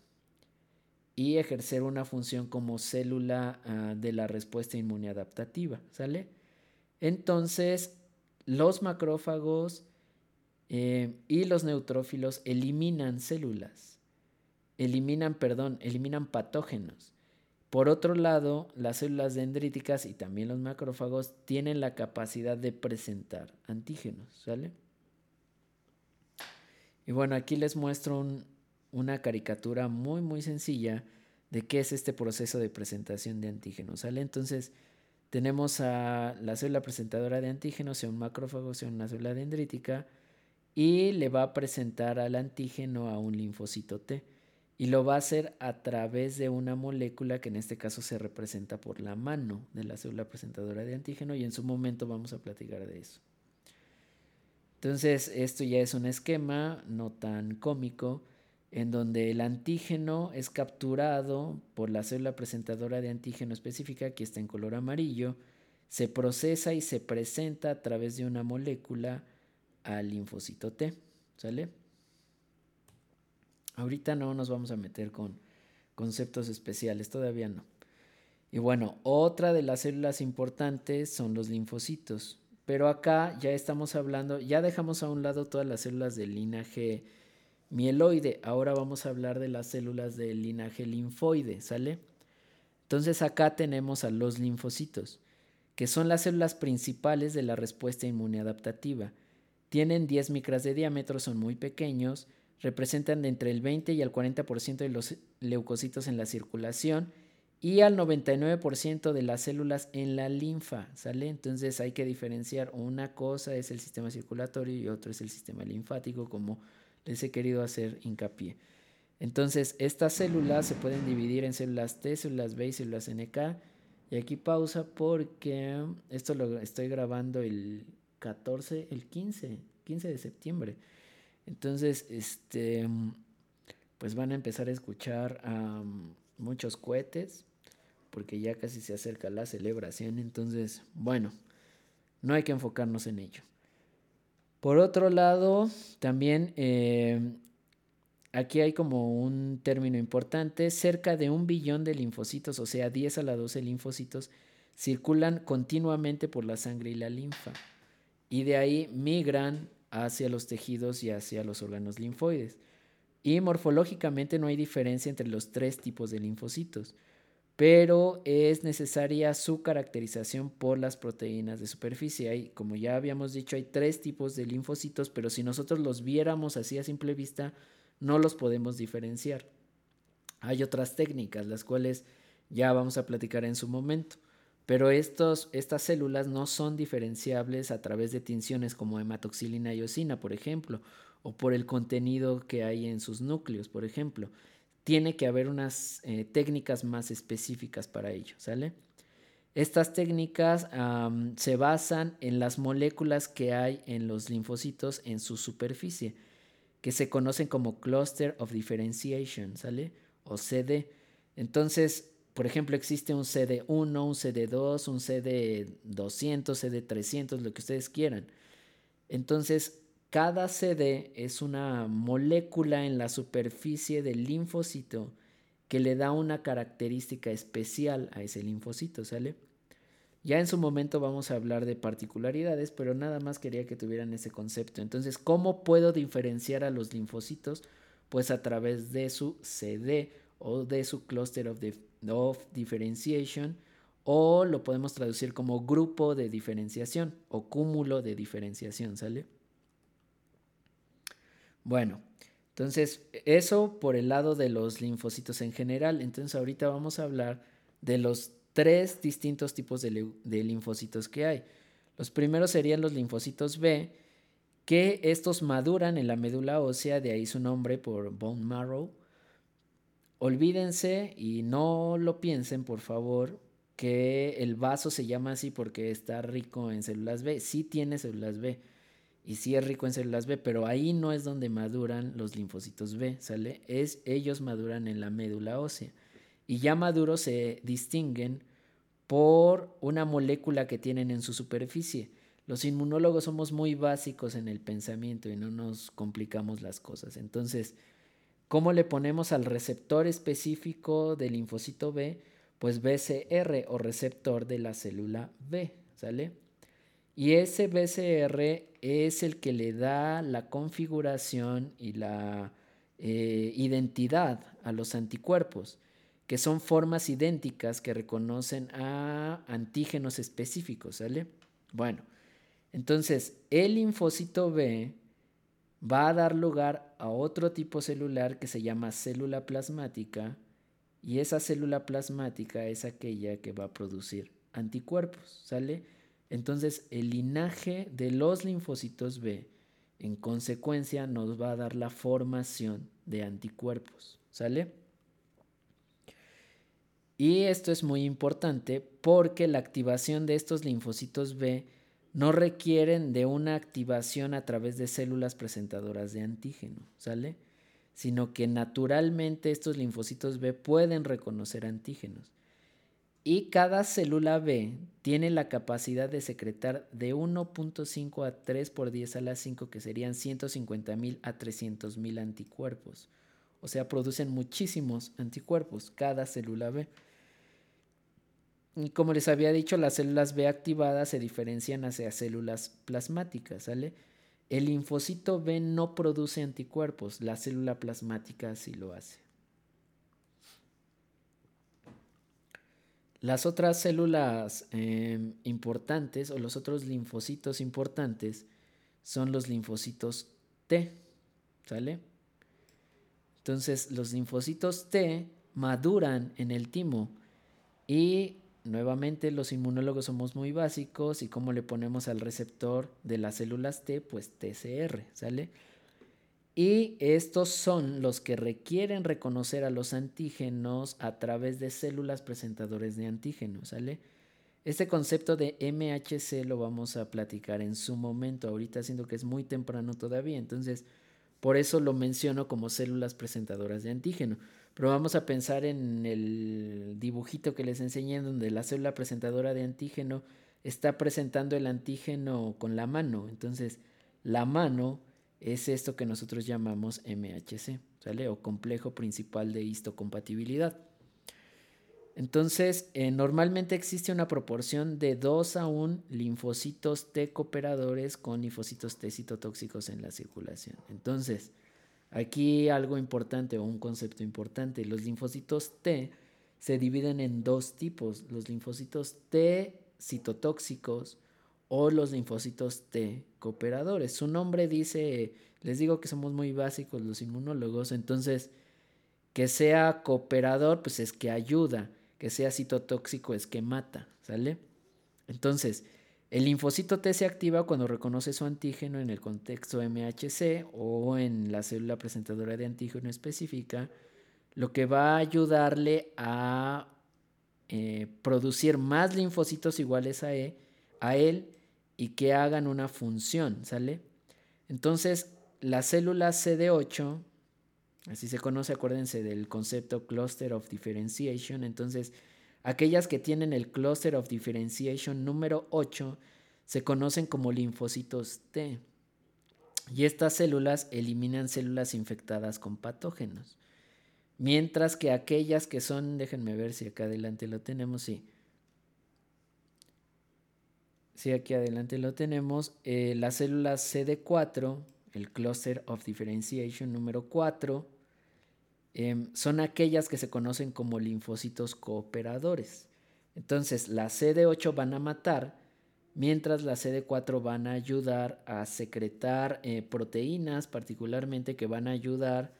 y ejercer una función como célula ah, de la respuesta inmuneadaptativa, ¿sale? Entonces, los macrófagos eh, y los neutrófilos eliminan células eliminan, perdón, eliminan patógenos. Por otro lado, las células dendríticas y también los macrófagos tienen la capacidad de presentar antígenos, ¿sale? Y bueno, aquí les muestro una caricatura muy, muy sencilla de qué es este proceso de presentación de antígenos, ¿sale? Entonces, tenemos a la célula presentadora de antígenos, sea un macrófago, sea una célula dendrítica, y le va a presentar al antígeno a un linfocito T y lo va a hacer a través de una molécula que en este caso se representa por la mano de la célula presentadora de antígeno y en su momento vamos a platicar de eso. Entonces, esto ya es un esquema no tan cómico en donde el antígeno es capturado por la célula presentadora de antígeno específica, que está en color amarillo, se procesa y se presenta a través de una molécula al linfocito T. ¿Sale? Ahorita no nos vamos a meter con conceptos especiales, todavía no. Y bueno, otra de las células importantes son los linfocitos. Pero acá ya estamos hablando, ya dejamos a un lado todas las células del linaje mieloide. Ahora vamos a hablar de las células del linaje linfoide, ¿sale? Entonces acá tenemos a los linfocitos, que son las células principales de la respuesta inmuneadaptativa. Tienen 10 micras de diámetro, son muy pequeños, representan de entre el 20 y el 40% de los leucocitos en la circulación y al 99% de las células en la linfa, ¿sale? Entonces hay que diferenciar, una cosa es el sistema circulatorio y otro es el sistema linfático, como les he querido hacer hincapié. Entonces, estas células se pueden dividir en células T, células B y células NK. Y aquí pausa porque esto lo estoy grabando el 14, el 15, 15 de septiembre. Entonces, este, pues van a empezar a escuchar muchos cohetes, porque ya casi se acerca la celebración. Entonces, bueno, no hay que enfocarnos en ello. Por otro lado, también eh, aquí hay como un término importante, cerca de un billón de linfocitos, o sea, 10 a la 12 linfocitos, circulan continuamente por la sangre y la linfa. Y de ahí migran hacia los tejidos y hacia los órganos linfoides. Y morfológicamente no hay diferencia entre los tres tipos de linfocitos, pero es necesaria su caracterización por las proteínas de superficie. Hay, como ya habíamos dicho, hay tres tipos de linfocitos, pero si nosotros los viéramos así a simple vista, no los podemos diferenciar. Hay otras técnicas, las cuales ya vamos a platicar en su momento. Pero estos, estas células no son diferenciables a través de tinciones como hematoxilina y eosina, por ejemplo, o por el contenido que hay en sus núcleos, por ejemplo. Tiene que haber unas eh, técnicas más específicas para ello, ¿sale? Estas técnicas se basan en las moléculas que hay en los linfocitos en su superficie, que se conocen como Cluster of Differentiation, ¿sale? O CD. Entonces, por ejemplo, existe un CD1, un CD2, un CD200, CD300, lo que ustedes quieran. Entonces, cada CD es una molécula en la superficie del linfocito que le da una característica especial a ese linfocito, ¿sale? Ya en su momento vamos a hablar de particularidades, pero nada más quería que tuvieran ese concepto. Entonces, ¿cómo puedo diferenciar a los linfocitos? Pues a través de su CD o de su cluster of, differentiation o lo podemos traducir como grupo de diferenciación o cúmulo de diferenciación, ¿sale? Bueno, entonces eso por el lado de los linfocitos en general. Entonces ahorita vamos a hablar de los tres distintos tipos de, linfocitos que hay. Los primeros serían los linfocitos B, que estos maduran en la médula ósea, de ahí su nombre por bone marrow. Olvídense y no lo piensen, por favor, que el vaso se llama así porque está rico en células B. Sí tiene células B y sí es rico en células B, pero ahí no es donde maduran los linfocitos B, ¿sale? Es ellos maduran en la médula ósea. Y ya maduros se distinguen por una molécula que tienen en su superficie. Los inmunólogos somos muy básicos en el pensamiento y no nos complicamos las cosas. Entonces, ¿cómo le ponemos al receptor específico del linfocito B? Pues BCR o receptor de la célula B, ¿sale? Y ese BCR es el que le da la configuración y la eh, identidad a los anticuerpos, que son formas idénticas que reconocen a antígenos específicos, ¿sale? Bueno, entonces, el linfocito B va a dar lugar a otro tipo celular que se llama célula plasmática y esa célula plasmática es aquella que va a producir anticuerpos, ¿sale? Entonces, el linaje de los linfocitos B en consecuencia nos va a dar la formación de anticuerpos, ¿sale? Y esto es muy importante porque la activación de estos linfocitos B no requieren de una activación a través de células presentadoras de antígeno, ¿sale? Sino que naturalmente estos linfocitos B pueden reconocer antígenos. Y cada célula B tiene la capacidad de secretar de 1.5 a 3 por 10 a la 5, que serían 150 mil a 300 mil anticuerpos. O sea, producen muchísimos anticuerpos cada célula B. Y como les había dicho, las células B activadas se diferencian hacia células plasmáticas, ¿sale? El linfocito B no produce anticuerpos, la célula plasmática sí lo hace. Las otras células em, importantes o los otros linfocitos importantes son los linfocitos T, ¿sale? Entonces los linfocitos T maduran en el timo y Nuevamente los inmunólogos somos muy básicos y cómo le ponemos al receptor de las células T, pues TCR, ¿sale? Y estos son los que requieren reconocer a los antígenos a través de células presentadores de antígenos, ¿sale? Este concepto de MHC lo vamos a platicar en su momento, ahorita siendo que es muy temprano todavía, entonces por eso lo menciono como células presentadoras de antígeno. Pero vamos a pensar en el dibujito que les enseñé, donde la célula presentadora de antígeno está presentando el antígeno con la mano. Entonces, la mano es esto que nosotros llamamos MHC, ¿sale? O complejo principal de histocompatibilidad. Entonces, eh, normalmente existe una proporción de 2 a 1 linfocitos T cooperadores con linfocitos T citotóxicos en la circulación. Entonces, Aquí algo importante o un concepto importante, los linfocitos T se dividen en dos tipos, los linfocitos T citotóxicos o los linfocitos T cooperadores. Su nombre dice, les digo que somos muy básicos los inmunólogos, entonces que sea cooperador pues es que ayuda, que sea citotóxico es que mata, ¿sale? Entonces, el linfocito T se activa cuando reconoce su antígeno en el contexto MHC o en la célula presentadora de antígeno específica, lo que va a ayudarle a eh, producir más linfocitos iguales a, e, a él y que hagan una función, ¿sale? Entonces, la célula CD8, así se conoce, acuérdense del concepto cluster of differentiation, entonces Aquellas que tienen el cluster of differentiation número 8 se conocen como linfocitos T. Y estas células eliminan células infectadas con patógenos. Mientras que aquellas que son, déjenme ver si acá adelante lo tenemos, sí. Sí, aquí adelante lo tenemos. Eh, las células CD4, el cluster of differentiation número 4, Em, son aquellas que se conocen como linfocitos cooperadores. Entonces, la CD8 van a matar, mientras la CD4 van a ayudar a secretar eh, proteínas, particularmente que van a ayudar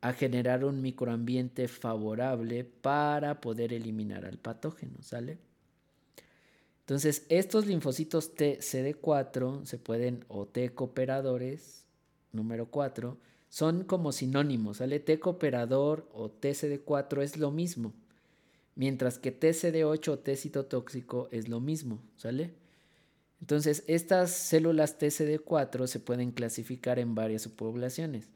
a generar un microambiente favorable para poder eliminar al patógeno, ¿sale? Entonces, estos linfocitos T CD4 se pueden, o T cooperadores, número 4, son como sinónimos, ¿sale? T cooperador o TCD4 es lo mismo, mientras que TCD8 o T citotóxico es lo mismo, ¿sale? Entonces, estas células TCD4 se pueden clasificar en varias subpoblaciones.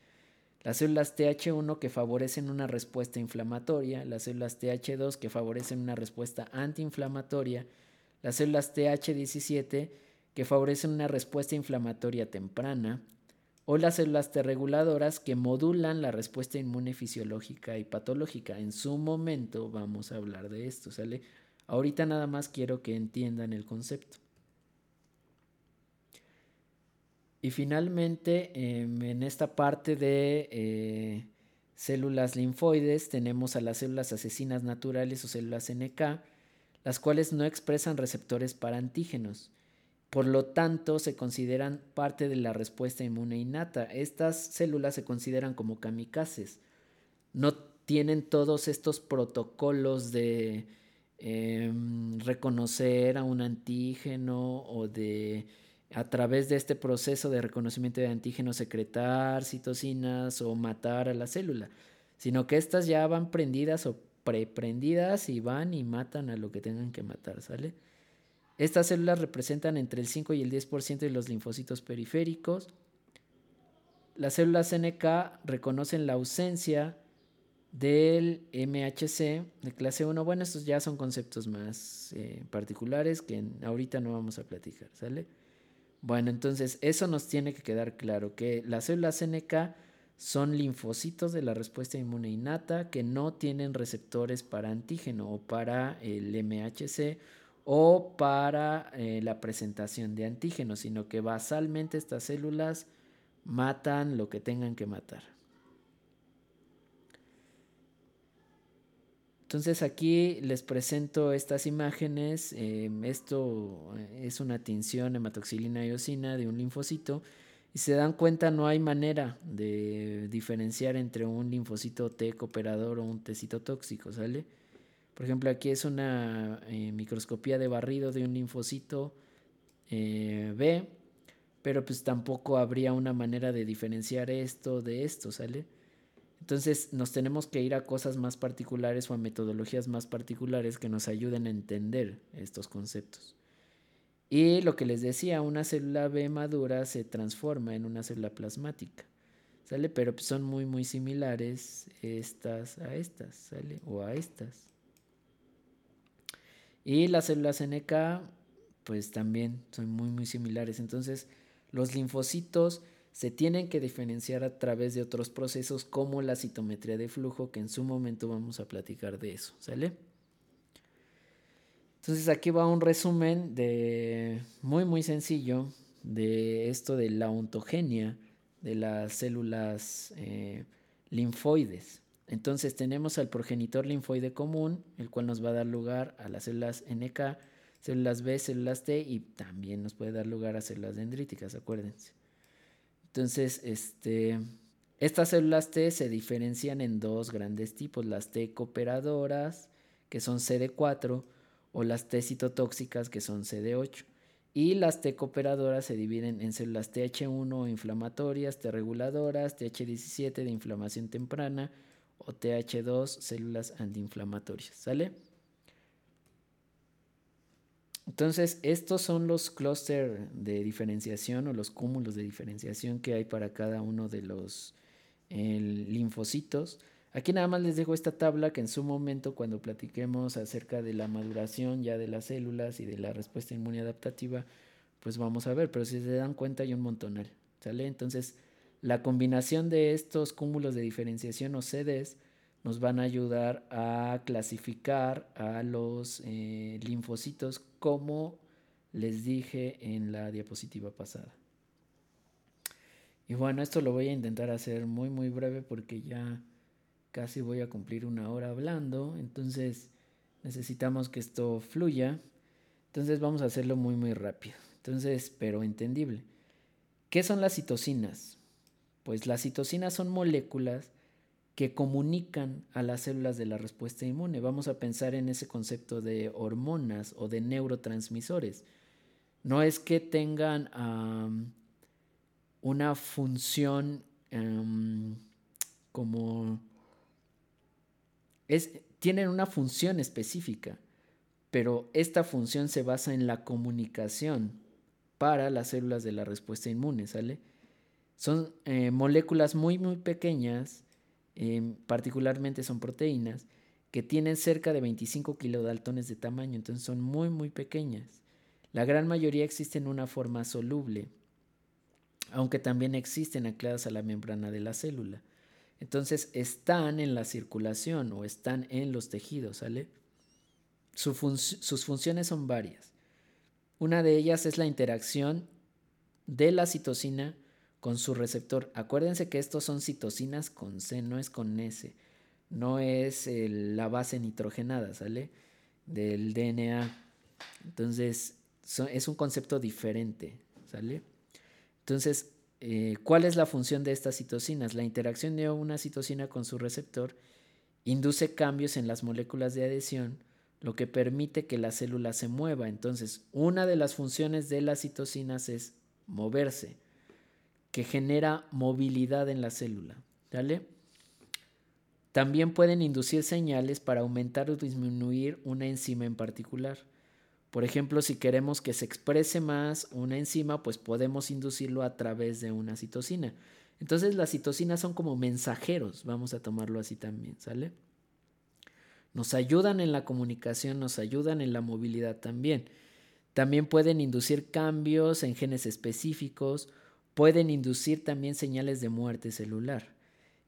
Las células TH1 que favorecen una respuesta inflamatoria, las células TH2 que favorecen una respuesta antiinflamatoria, las células TH17 que favorecen una respuesta inflamatoria temprana, o las células T reguladoras que modulan la respuesta inmune fisiológica y patológica. En su momento vamos a hablar de esto, ¿sale? Ahorita nada más quiero que entiendan el concepto. Y finalmente, em, en esta parte de eh, células linfoides, tenemos a las células asesinas naturales o células NK, las cuales no expresan receptores para antígenos. Por lo tanto, se consideran parte de la respuesta inmune innata. Estas células se consideran como kamikazes. No tienen todos estos protocolos de em, reconocer a un antígeno o de a través de este proceso de reconocimiento de antígenos secretar citocinas o matar a la célula, sino que estas ya van prendidas o preprendidas y van y matan a lo que tengan que matar, ¿sale? Estas células representan entre el 5 y el 10% de los linfocitos periféricos. Las células NK reconocen la ausencia del MHC de clase 1. Bueno, estos ya son conceptos más eh, particulares que ahorita no vamos a platicar, ¿sale? Bueno, entonces eso nos tiene que quedar claro, que las células NK son linfocitos de la respuesta inmune innata que no tienen receptores para antígeno o para el MHC o para eh, la presentación de antígenos, sino que basalmente estas células matan lo que tengan que matar. Entonces aquí les presento estas imágenes. Em, esto eh, es una tinción hematoxilina eosina de un linfocito. Y se dan cuenta, no hay manera de diferenciar entre un linfocito T cooperador o un T citotóxico, ¿sale? Por ejemplo, aquí es una eh, microscopía de barrido de un linfocito eh, B, pero pues tampoco habría una manera de diferenciar esto de esto, ¿sale? Entonces nos tenemos que ir a cosas más particulares o a metodologías más particulares que nos ayuden a entender estos conceptos. Y lo que les decía, una célula B madura se transforma en una célula plasmática, ¿sale? Pero pues, son muy, muy similares estas a estas, ¿sale? O a estas. Y las células NK, pues también son muy, muy similares. Entonces, los linfocitos se tienen que diferenciar a través de otros procesos como la citometría de flujo, que en su momento vamos a platicar de eso, ¿sale? Entonces aquí va un resumen de muy muy sencillo de esto de la ontogenia de las células eh, linfoides. Entonces tenemos al progenitor linfoide común, el cual nos va a dar lugar a las células NK, células B, células T y también nos puede dar lugar a células dendríticas, acuérdense. Entonces, este, estas células T se diferencian en dos grandes tipos, las T cooperadoras, que son CD4, o las T citotóxicas, que son CD8. Y las T cooperadoras se dividen en células TH1 inflamatorias, T reguladoras, TH17 de inflamación temprana o TH2 células antiinflamatorias. ¿Sale? Entonces, estos son los clústeres de diferenciación o los cúmulos de diferenciación que hay para cada uno de los linfocitos. Aquí nada más les dejo esta tabla que en su momento cuando platiquemos acerca de la maduración ya de las células y de la respuesta inmune adaptativa, pues vamos a ver, pero si se dan cuenta hay un montonal, ¿sale? Entonces, la combinación de estos cúmulos de diferenciación o CDs nos van a ayudar a clasificar a los eh, linfocitos como les dije en la diapositiva pasada. Y bueno, esto lo voy a intentar hacer muy muy breve porque ya casi voy a cumplir una hora hablando, entonces necesitamos que esto fluya. Entonces vamos a hacerlo muy muy rápido. Entonces, pero entendible. ¿Qué son las citocinas? Pues las citocinas son moléculas que comunican a las células de la respuesta inmune. Vamos a pensar en ese concepto de hormonas o de neurotransmisores. No es que tengan una función como... Tienen una función específica, pero esta función se basa en la comunicación para las células de la respuesta inmune, ¿sale? Son eh, moléculas muy, muy pequeñas Em, particularmente son proteínas, que tienen cerca de 25 kilodaltones de tamaño, entonces son muy muy pequeñas. La gran mayoría existen en una forma soluble, aunque también existen ancladas a la membrana de la célula. Entonces están en la circulación o están en los tejidos, ¿sale? sus funciones son varias. Una de ellas es la interacción de la citosina con su receptor. Acuérdense que estos son citocinas con C, no es con S. No es la base nitrogenada, ¿sale? Del DNA. Entonces, es un concepto diferente, ¿sale? Entonces, eh, ¿cuál es la función de estas citocinas? La interacción de una citocina con su receptor induce cambios en las moléculas de adhesión, lo que permite que la célula se mueva. Entonces, una de las funciones de las citocinas es moverse que genera movilidad en la célula. También pueden inducir señales para aumentar o disminuir una enzima en particular. Por ejemplo, si queremos que se exprese más una enzima, pues podemos inducirlo a través de una citosina. Entonces las citocinas son como mensajeros, vamos a tomarlo así también, ¿sale? Nos ayudan en la comunicación, nos ayudan en la movilidad también. También pueden inducir cambios en genes específicos pueden inducir también señales de muerte celular.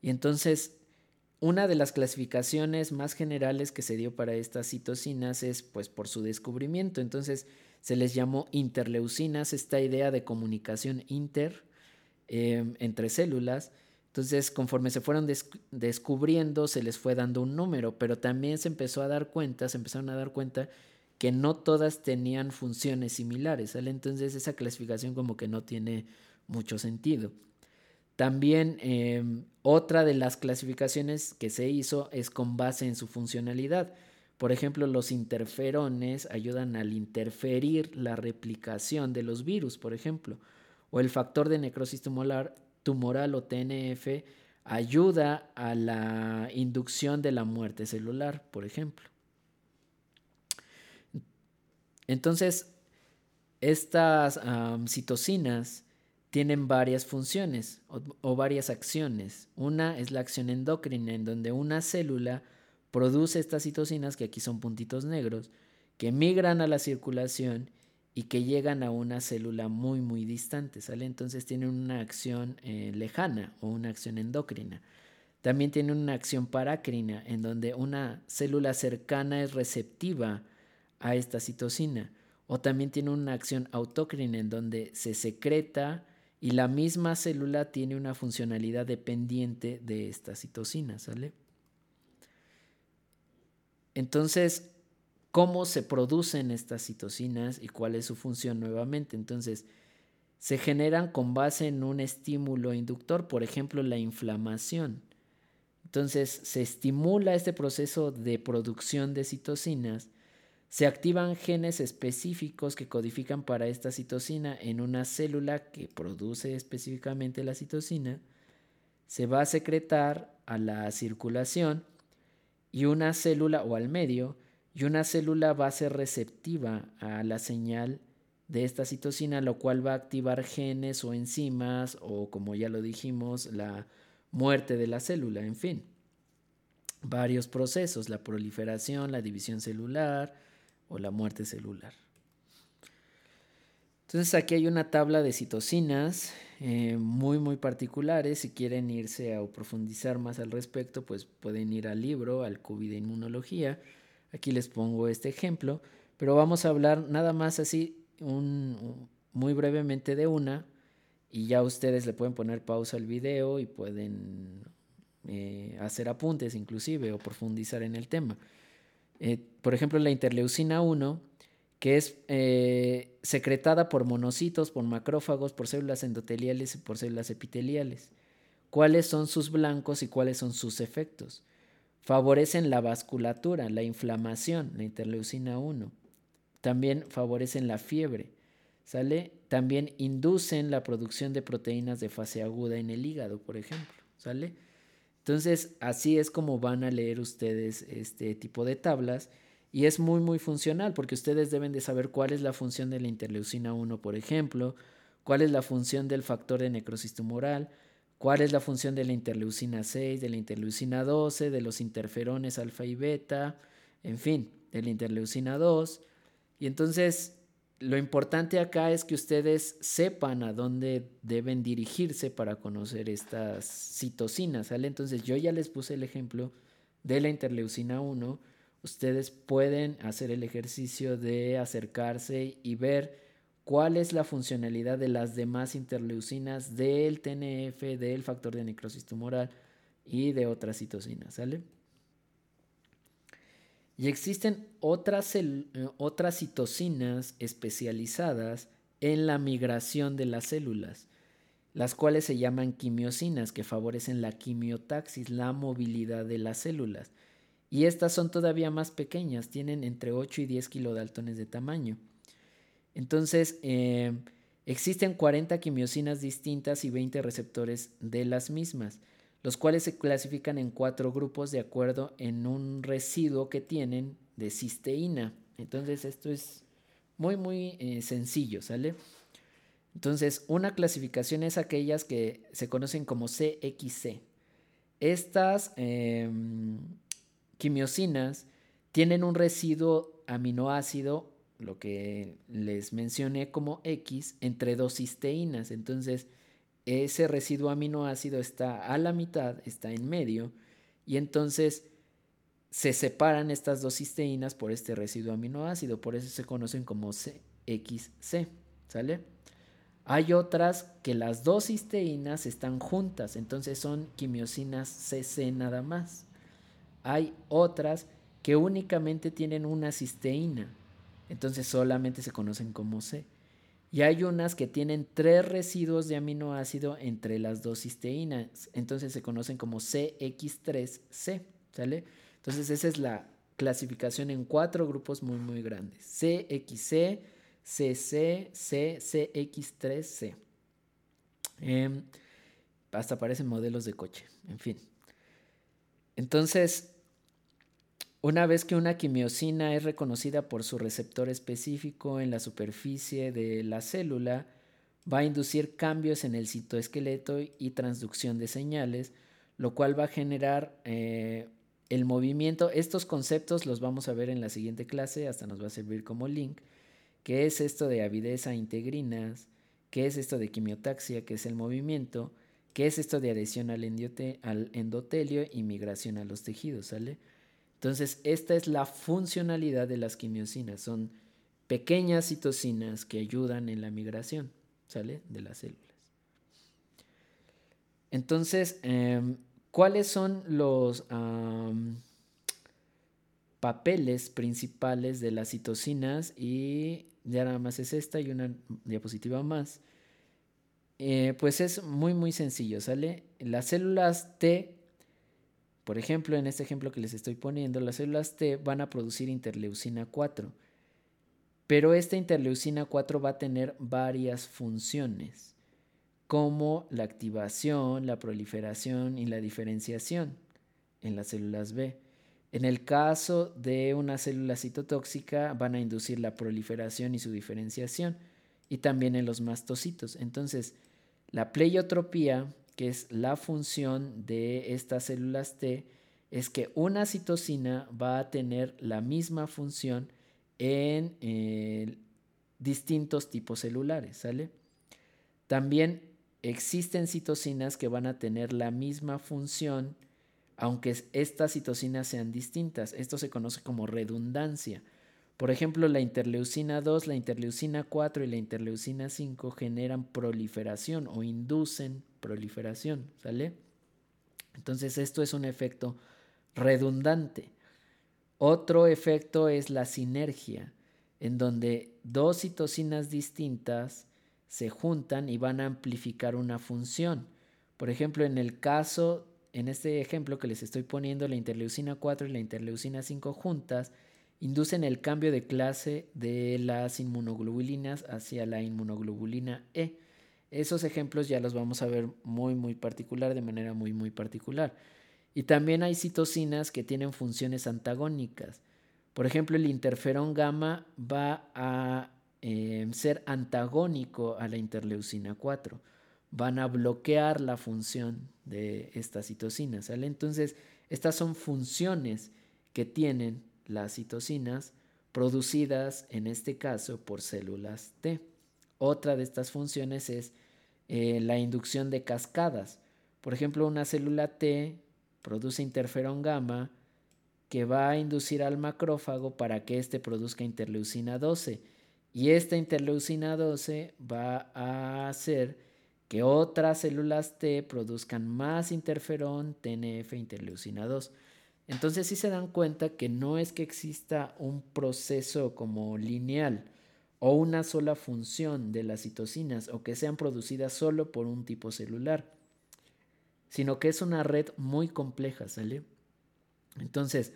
Y entonces, una de las clasificaciones más generales que se dio para estas citocinas es pues por su descubrimiento. Entonces, se les llamó interleucinas, esta idea de comunicación inter em, entre células. Entonces, conforme se fueron descubriendo, se les fue dando un número, pero también se empezó a dar cuenta, se empezaron a dar cuenta que no todas tenían funciones similares, Entonces, esa clasificación como que no tiene mucho sentido. También em, otra de las clasificaciones que se hizo es con base en su funcionalidad. Por ejemplo, los interferones ayudan al interferir la replicación de los virus, por ejemplo. O el factor de necrosis tumoral, tumoral o TNF ayuda a la inducción de la muerte celular, por ejemplo. Entonces, estas citocinas tienen varias funciones o, varias acciones. Una es la acción endocrina, en donde una célula produce estas citocinas, que aquí son puntitos negros, que migran a la circulación y que llegan a una célula muy, muy distante, ¿sale? Entonces tienen una acción eh, lejana o una acción endocrina. También tiene una acción parácrina, en donde una célula cercana es receptiva a esta citocina. O también tiene una acción autócrina, en donde se secreta y la misma célula tiene una funcionalidad dependiente de esta citocina, ¿sale? Entonces, ¿cómo se producen estas citocinas y cuál es su función nuevamente? Entonces, se generan con base en un estímulo inductor, por ejemplo, la inflamación. Entonces, se estimula este proceso de producción de citocinas se activan genes específicos que codifican para esta citocina en una célula que produce específicamente la citocina. Se va a secretar a la circulación y una célula o al medio y una célula va a ser receptiva a la señal de esta citocina, lo cual va a activar genes o enzimas o como ya lo dijimos, la muerte de la célula, en fin. Varios procesos, la proliferación, la división celular, o la muerte celular. Entonces aquí hay una tabla de citocinas eh, muy muy particulares. Si quieren irse a profundizar más al respecto, pues pueden ir al libro, al COVID de inmunología. Aquí les pongo este ejemplo, pero vamos a hablar nada más así un, muy brevemente de una y ya ustedes le pueden poner pausa al video y pueden eh, hacer apuntes inclusive o profundizar en el tema. Eh, por ejemplo, la interleucina 1, que es eh, secretada por monocitos, por macrófagos, por células endoteliales y por células epiteliales. cuáles son sus blancos y cuáles son sus efectos. Favorecen la vasculatura, la inflamación, la interleucina 1. También favorecen la fiebre, ¿sale? También inducen la producción de proteínas de fase aguda en el hígado, por ejemplo, ¿sale? Entonces, así es como van a leer ustedes este tipo de tablas y es muy, muy funcional porque ustedes deben de saber cuál es la función de la interleucina 1, por ejemplo, cuál es la función del factor de necrosis tumoral, cuál es la función de la interleucina 6, de la interleucina 12, de los interferones alfa y beta, en fin, de la interleucina 2. Y entonces lo importante acá es que ustedes sepan a dónde deben dirigirse para conocer estas citocinas. Entonces yo ya les puse el ejemplo de la interleucina 1. Ustedes pueden hacer el ejercicio de acercarse y ver cuál es la funcionalidad de las demás interleucinas del TNF, del factor de necrosis tumoral y de otras citocinas, ¿sale? Y existen otras, eh, otras citocinas especializadas en la migración de las células, las cuales se llaman quimiosinas, que favorecen la quimiotaxis, la movilidad de las células. Y estas son todavía más pequeñas, tienen entre 8 y 10 kilodaltones de tamaño. Entonces, eh, existen 40 quimiosinas distintas y 20 receptores de las mismas los cuales se clasifican en cuatro grupos de acuerdo en un residuo que tienen de cisteína. Entonces esto es muy muy eh, sencillo, ¿sale? Entonces una clasificación es aquellas que se conocen como CXC. Estas em, quimiosinas tienen un residuo aminoácido, lo que les mencioné como X, entre dos cisteínas. Entonces, ese residuo aminoácido está a la mitad, está en medio, y entonces se separan estas dos cisteínas por este residuo aminoácido, por eso se conocen como CXC, ¿sale? Hay otras que las dos cisteínas están juntas, entonces son quimiosinas CC nada más. Hay otras que únicamente tienen una cisteína, entonces solamente se conocen como C y hay unas que tienen tres residuos de aminoácido entre las dos cisteínas, entonces se conocen como CX3C, ¿sale? Entonces esa es la clasificación en cuatro grupos muy muy grandes, CXC, CC, C, CX3C. Em, hasta parecen modelos de coche, en fin. Entonces, una vez que una quimiosina es reconocida por su receptor específico en la superficie de la célula, va a inducir cambios en el citoesqueleto y transducción de señales, lo cual va a generar eh, el movimiento. Estos conceptos los vamos a ver en la siguiente clase, hasta nos va a servir como link. ¿Qué es esto de avidez a integrinas? ¿Qué es esto de quimiotaxia? ¿Qué es el movimiento? ¿Qué es esto de adhesión al, al endotelio y migración a los tejidos? ¿Sale? Entonces, esta es la funcionalidad de las quimiosinas. Son pequeñas citocinas que ayudan en la migración, ¿sale? De las células. Entonces, em, ¿cuáles son los papeles principales de las citocinas? Y ya nada más es esta y una diapositiva más. Eh, pues es muy, muy sencillo, ¿sale? Las células T por ejemplo, en este ejemplo que les estoy poniendo, las células T van a producir interleucina 4, pero esta interleucina 4 va a tener varias funciones, como la activación, la proliferación y la diferenciación en las células B. En el caso de una célula citotóxica, van a inducir la proliferación y su diferenciación, y también en los mastocitos. Entonces, la pleiotropía que es la función de estas células T, es que una citocina va a tener la misma función en eh, distintos tipos celulares, ¿sale? También existen citocinas que van a tener la misma función, aunque estas citocinas sean distintas. Esto se conoce como redundancia. Por ejemplo, la interleucina 2, la interleucina 4 y la interleucina 5 generan proliferación o inducen proliferación, ¿sale? Entonces esto es un efecto redundante. Otro efecto es la sinergia, en donde dos citocinas distintas se juntan y van a amplificar una función. Por ejemplo, en el caso, en este ejemplo que les estoy poniendo, la interleucina 4 y la interleucina 5 juntas inducen el cambio de clase de las inmunoglobulinas hacia la inmunoglobulina E. Esos ejemplos ya los vamos a ver muy, muy particular, de manera muy, muy particular. Y también hay citocinas que tienen funciones antagónicas. Por ejemplo, el interferón gamma va a eh, ser antagónico a la interleucina 4. Van a bloquear la función de estas citocinas. Entonces, estas son funciones que tienen las citocinas producidas en este caso por células T. Otra de estas funciones es eh, la inducción de cascadas. Por ejemplo, una célula T produce interferón gamma que va a inducir al macrófago para que éste produzca interleucina 12 y esta interleucina 12 va a hacer que otras células T produzcan más interferón TNF interleucina 2. Entonces sí se dan cuenta que no es que exista un proceso como lineal o una sola función de las citocinas o que sean producidas solo por un tipo celular, sino que es una red muy compleja, ¿sale? Entonces,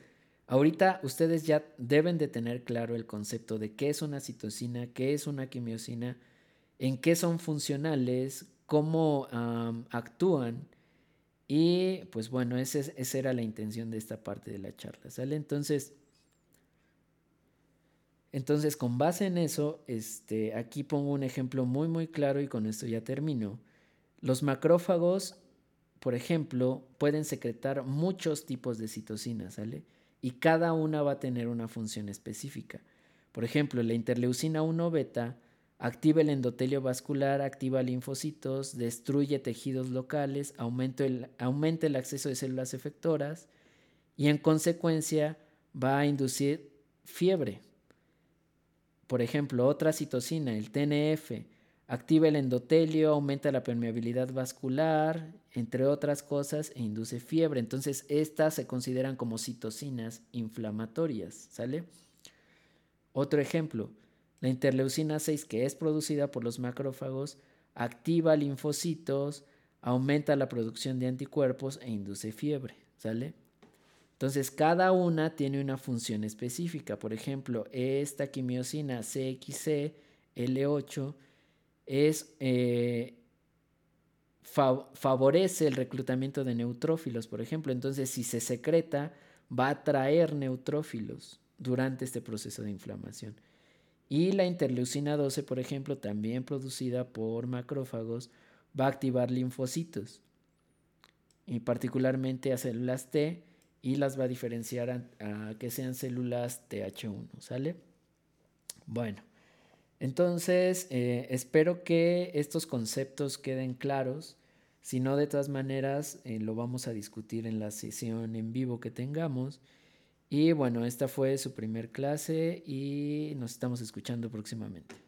Ahorita ustedes ya deben de tener claro el concepto de qué es una citocina, qué es una quimiosina, en qué son funcionales, cómo actúan. Y pues bueno, esa era la intención de esta parte de la charla, ¿sale? Entonces, entonces con base en eso, este, aquí pongo un ejemplo muy muy claro y con esto ya termino. Los macrófagos, por ejemplo, pueden secretar muchos tipos de citocinas, ¿sale? y cada una va a tener una función específica. Por ejemplo, la interleucina 1 beta activa el endotelio vascular, activa linfocitos, destruye tejidos locales, aumenta el, el acceso de células efectoras y en consecuencia va a inducir fiebre. Por ejemplo, otra citocina, el TNF, activa el endotelio, aumenta la permeabilidad vascular, entre otras cosas, e induce fiebre. Entonces, estas se consideran como citocinas inflamatorias, ¿sale? Otro ejemplo, la interleucina 6, que es producida por los macrófagos, activa linfocitos, aumenta la producción de anticuerpos e induce fiebre, ¿sale? Entonces, cada una tiene una función específica. Por ejemplo, esta quimiosina CXC L8 es, eh, favorece el reclutamiento de neutrófilos, por ejemplo. Entonces, si se secreta, va a atraer neutrófilos durante este proceso de inflamación. Y la interleucina 12, por ejemplo, también producida por macrófagos, va a activar linfocitos, y particularmente a células T, y las va a diferenciar a, que sean células TH1, ¿sale? Bueno, entonces, eh, espero que estos conceptos queden claros. Si no, de todas maneras, eh, lo vamos a discutir en la sesión en vivo que tengamos. Y bueno, esta fue su primer clase y nos estamos escuchando próximamente.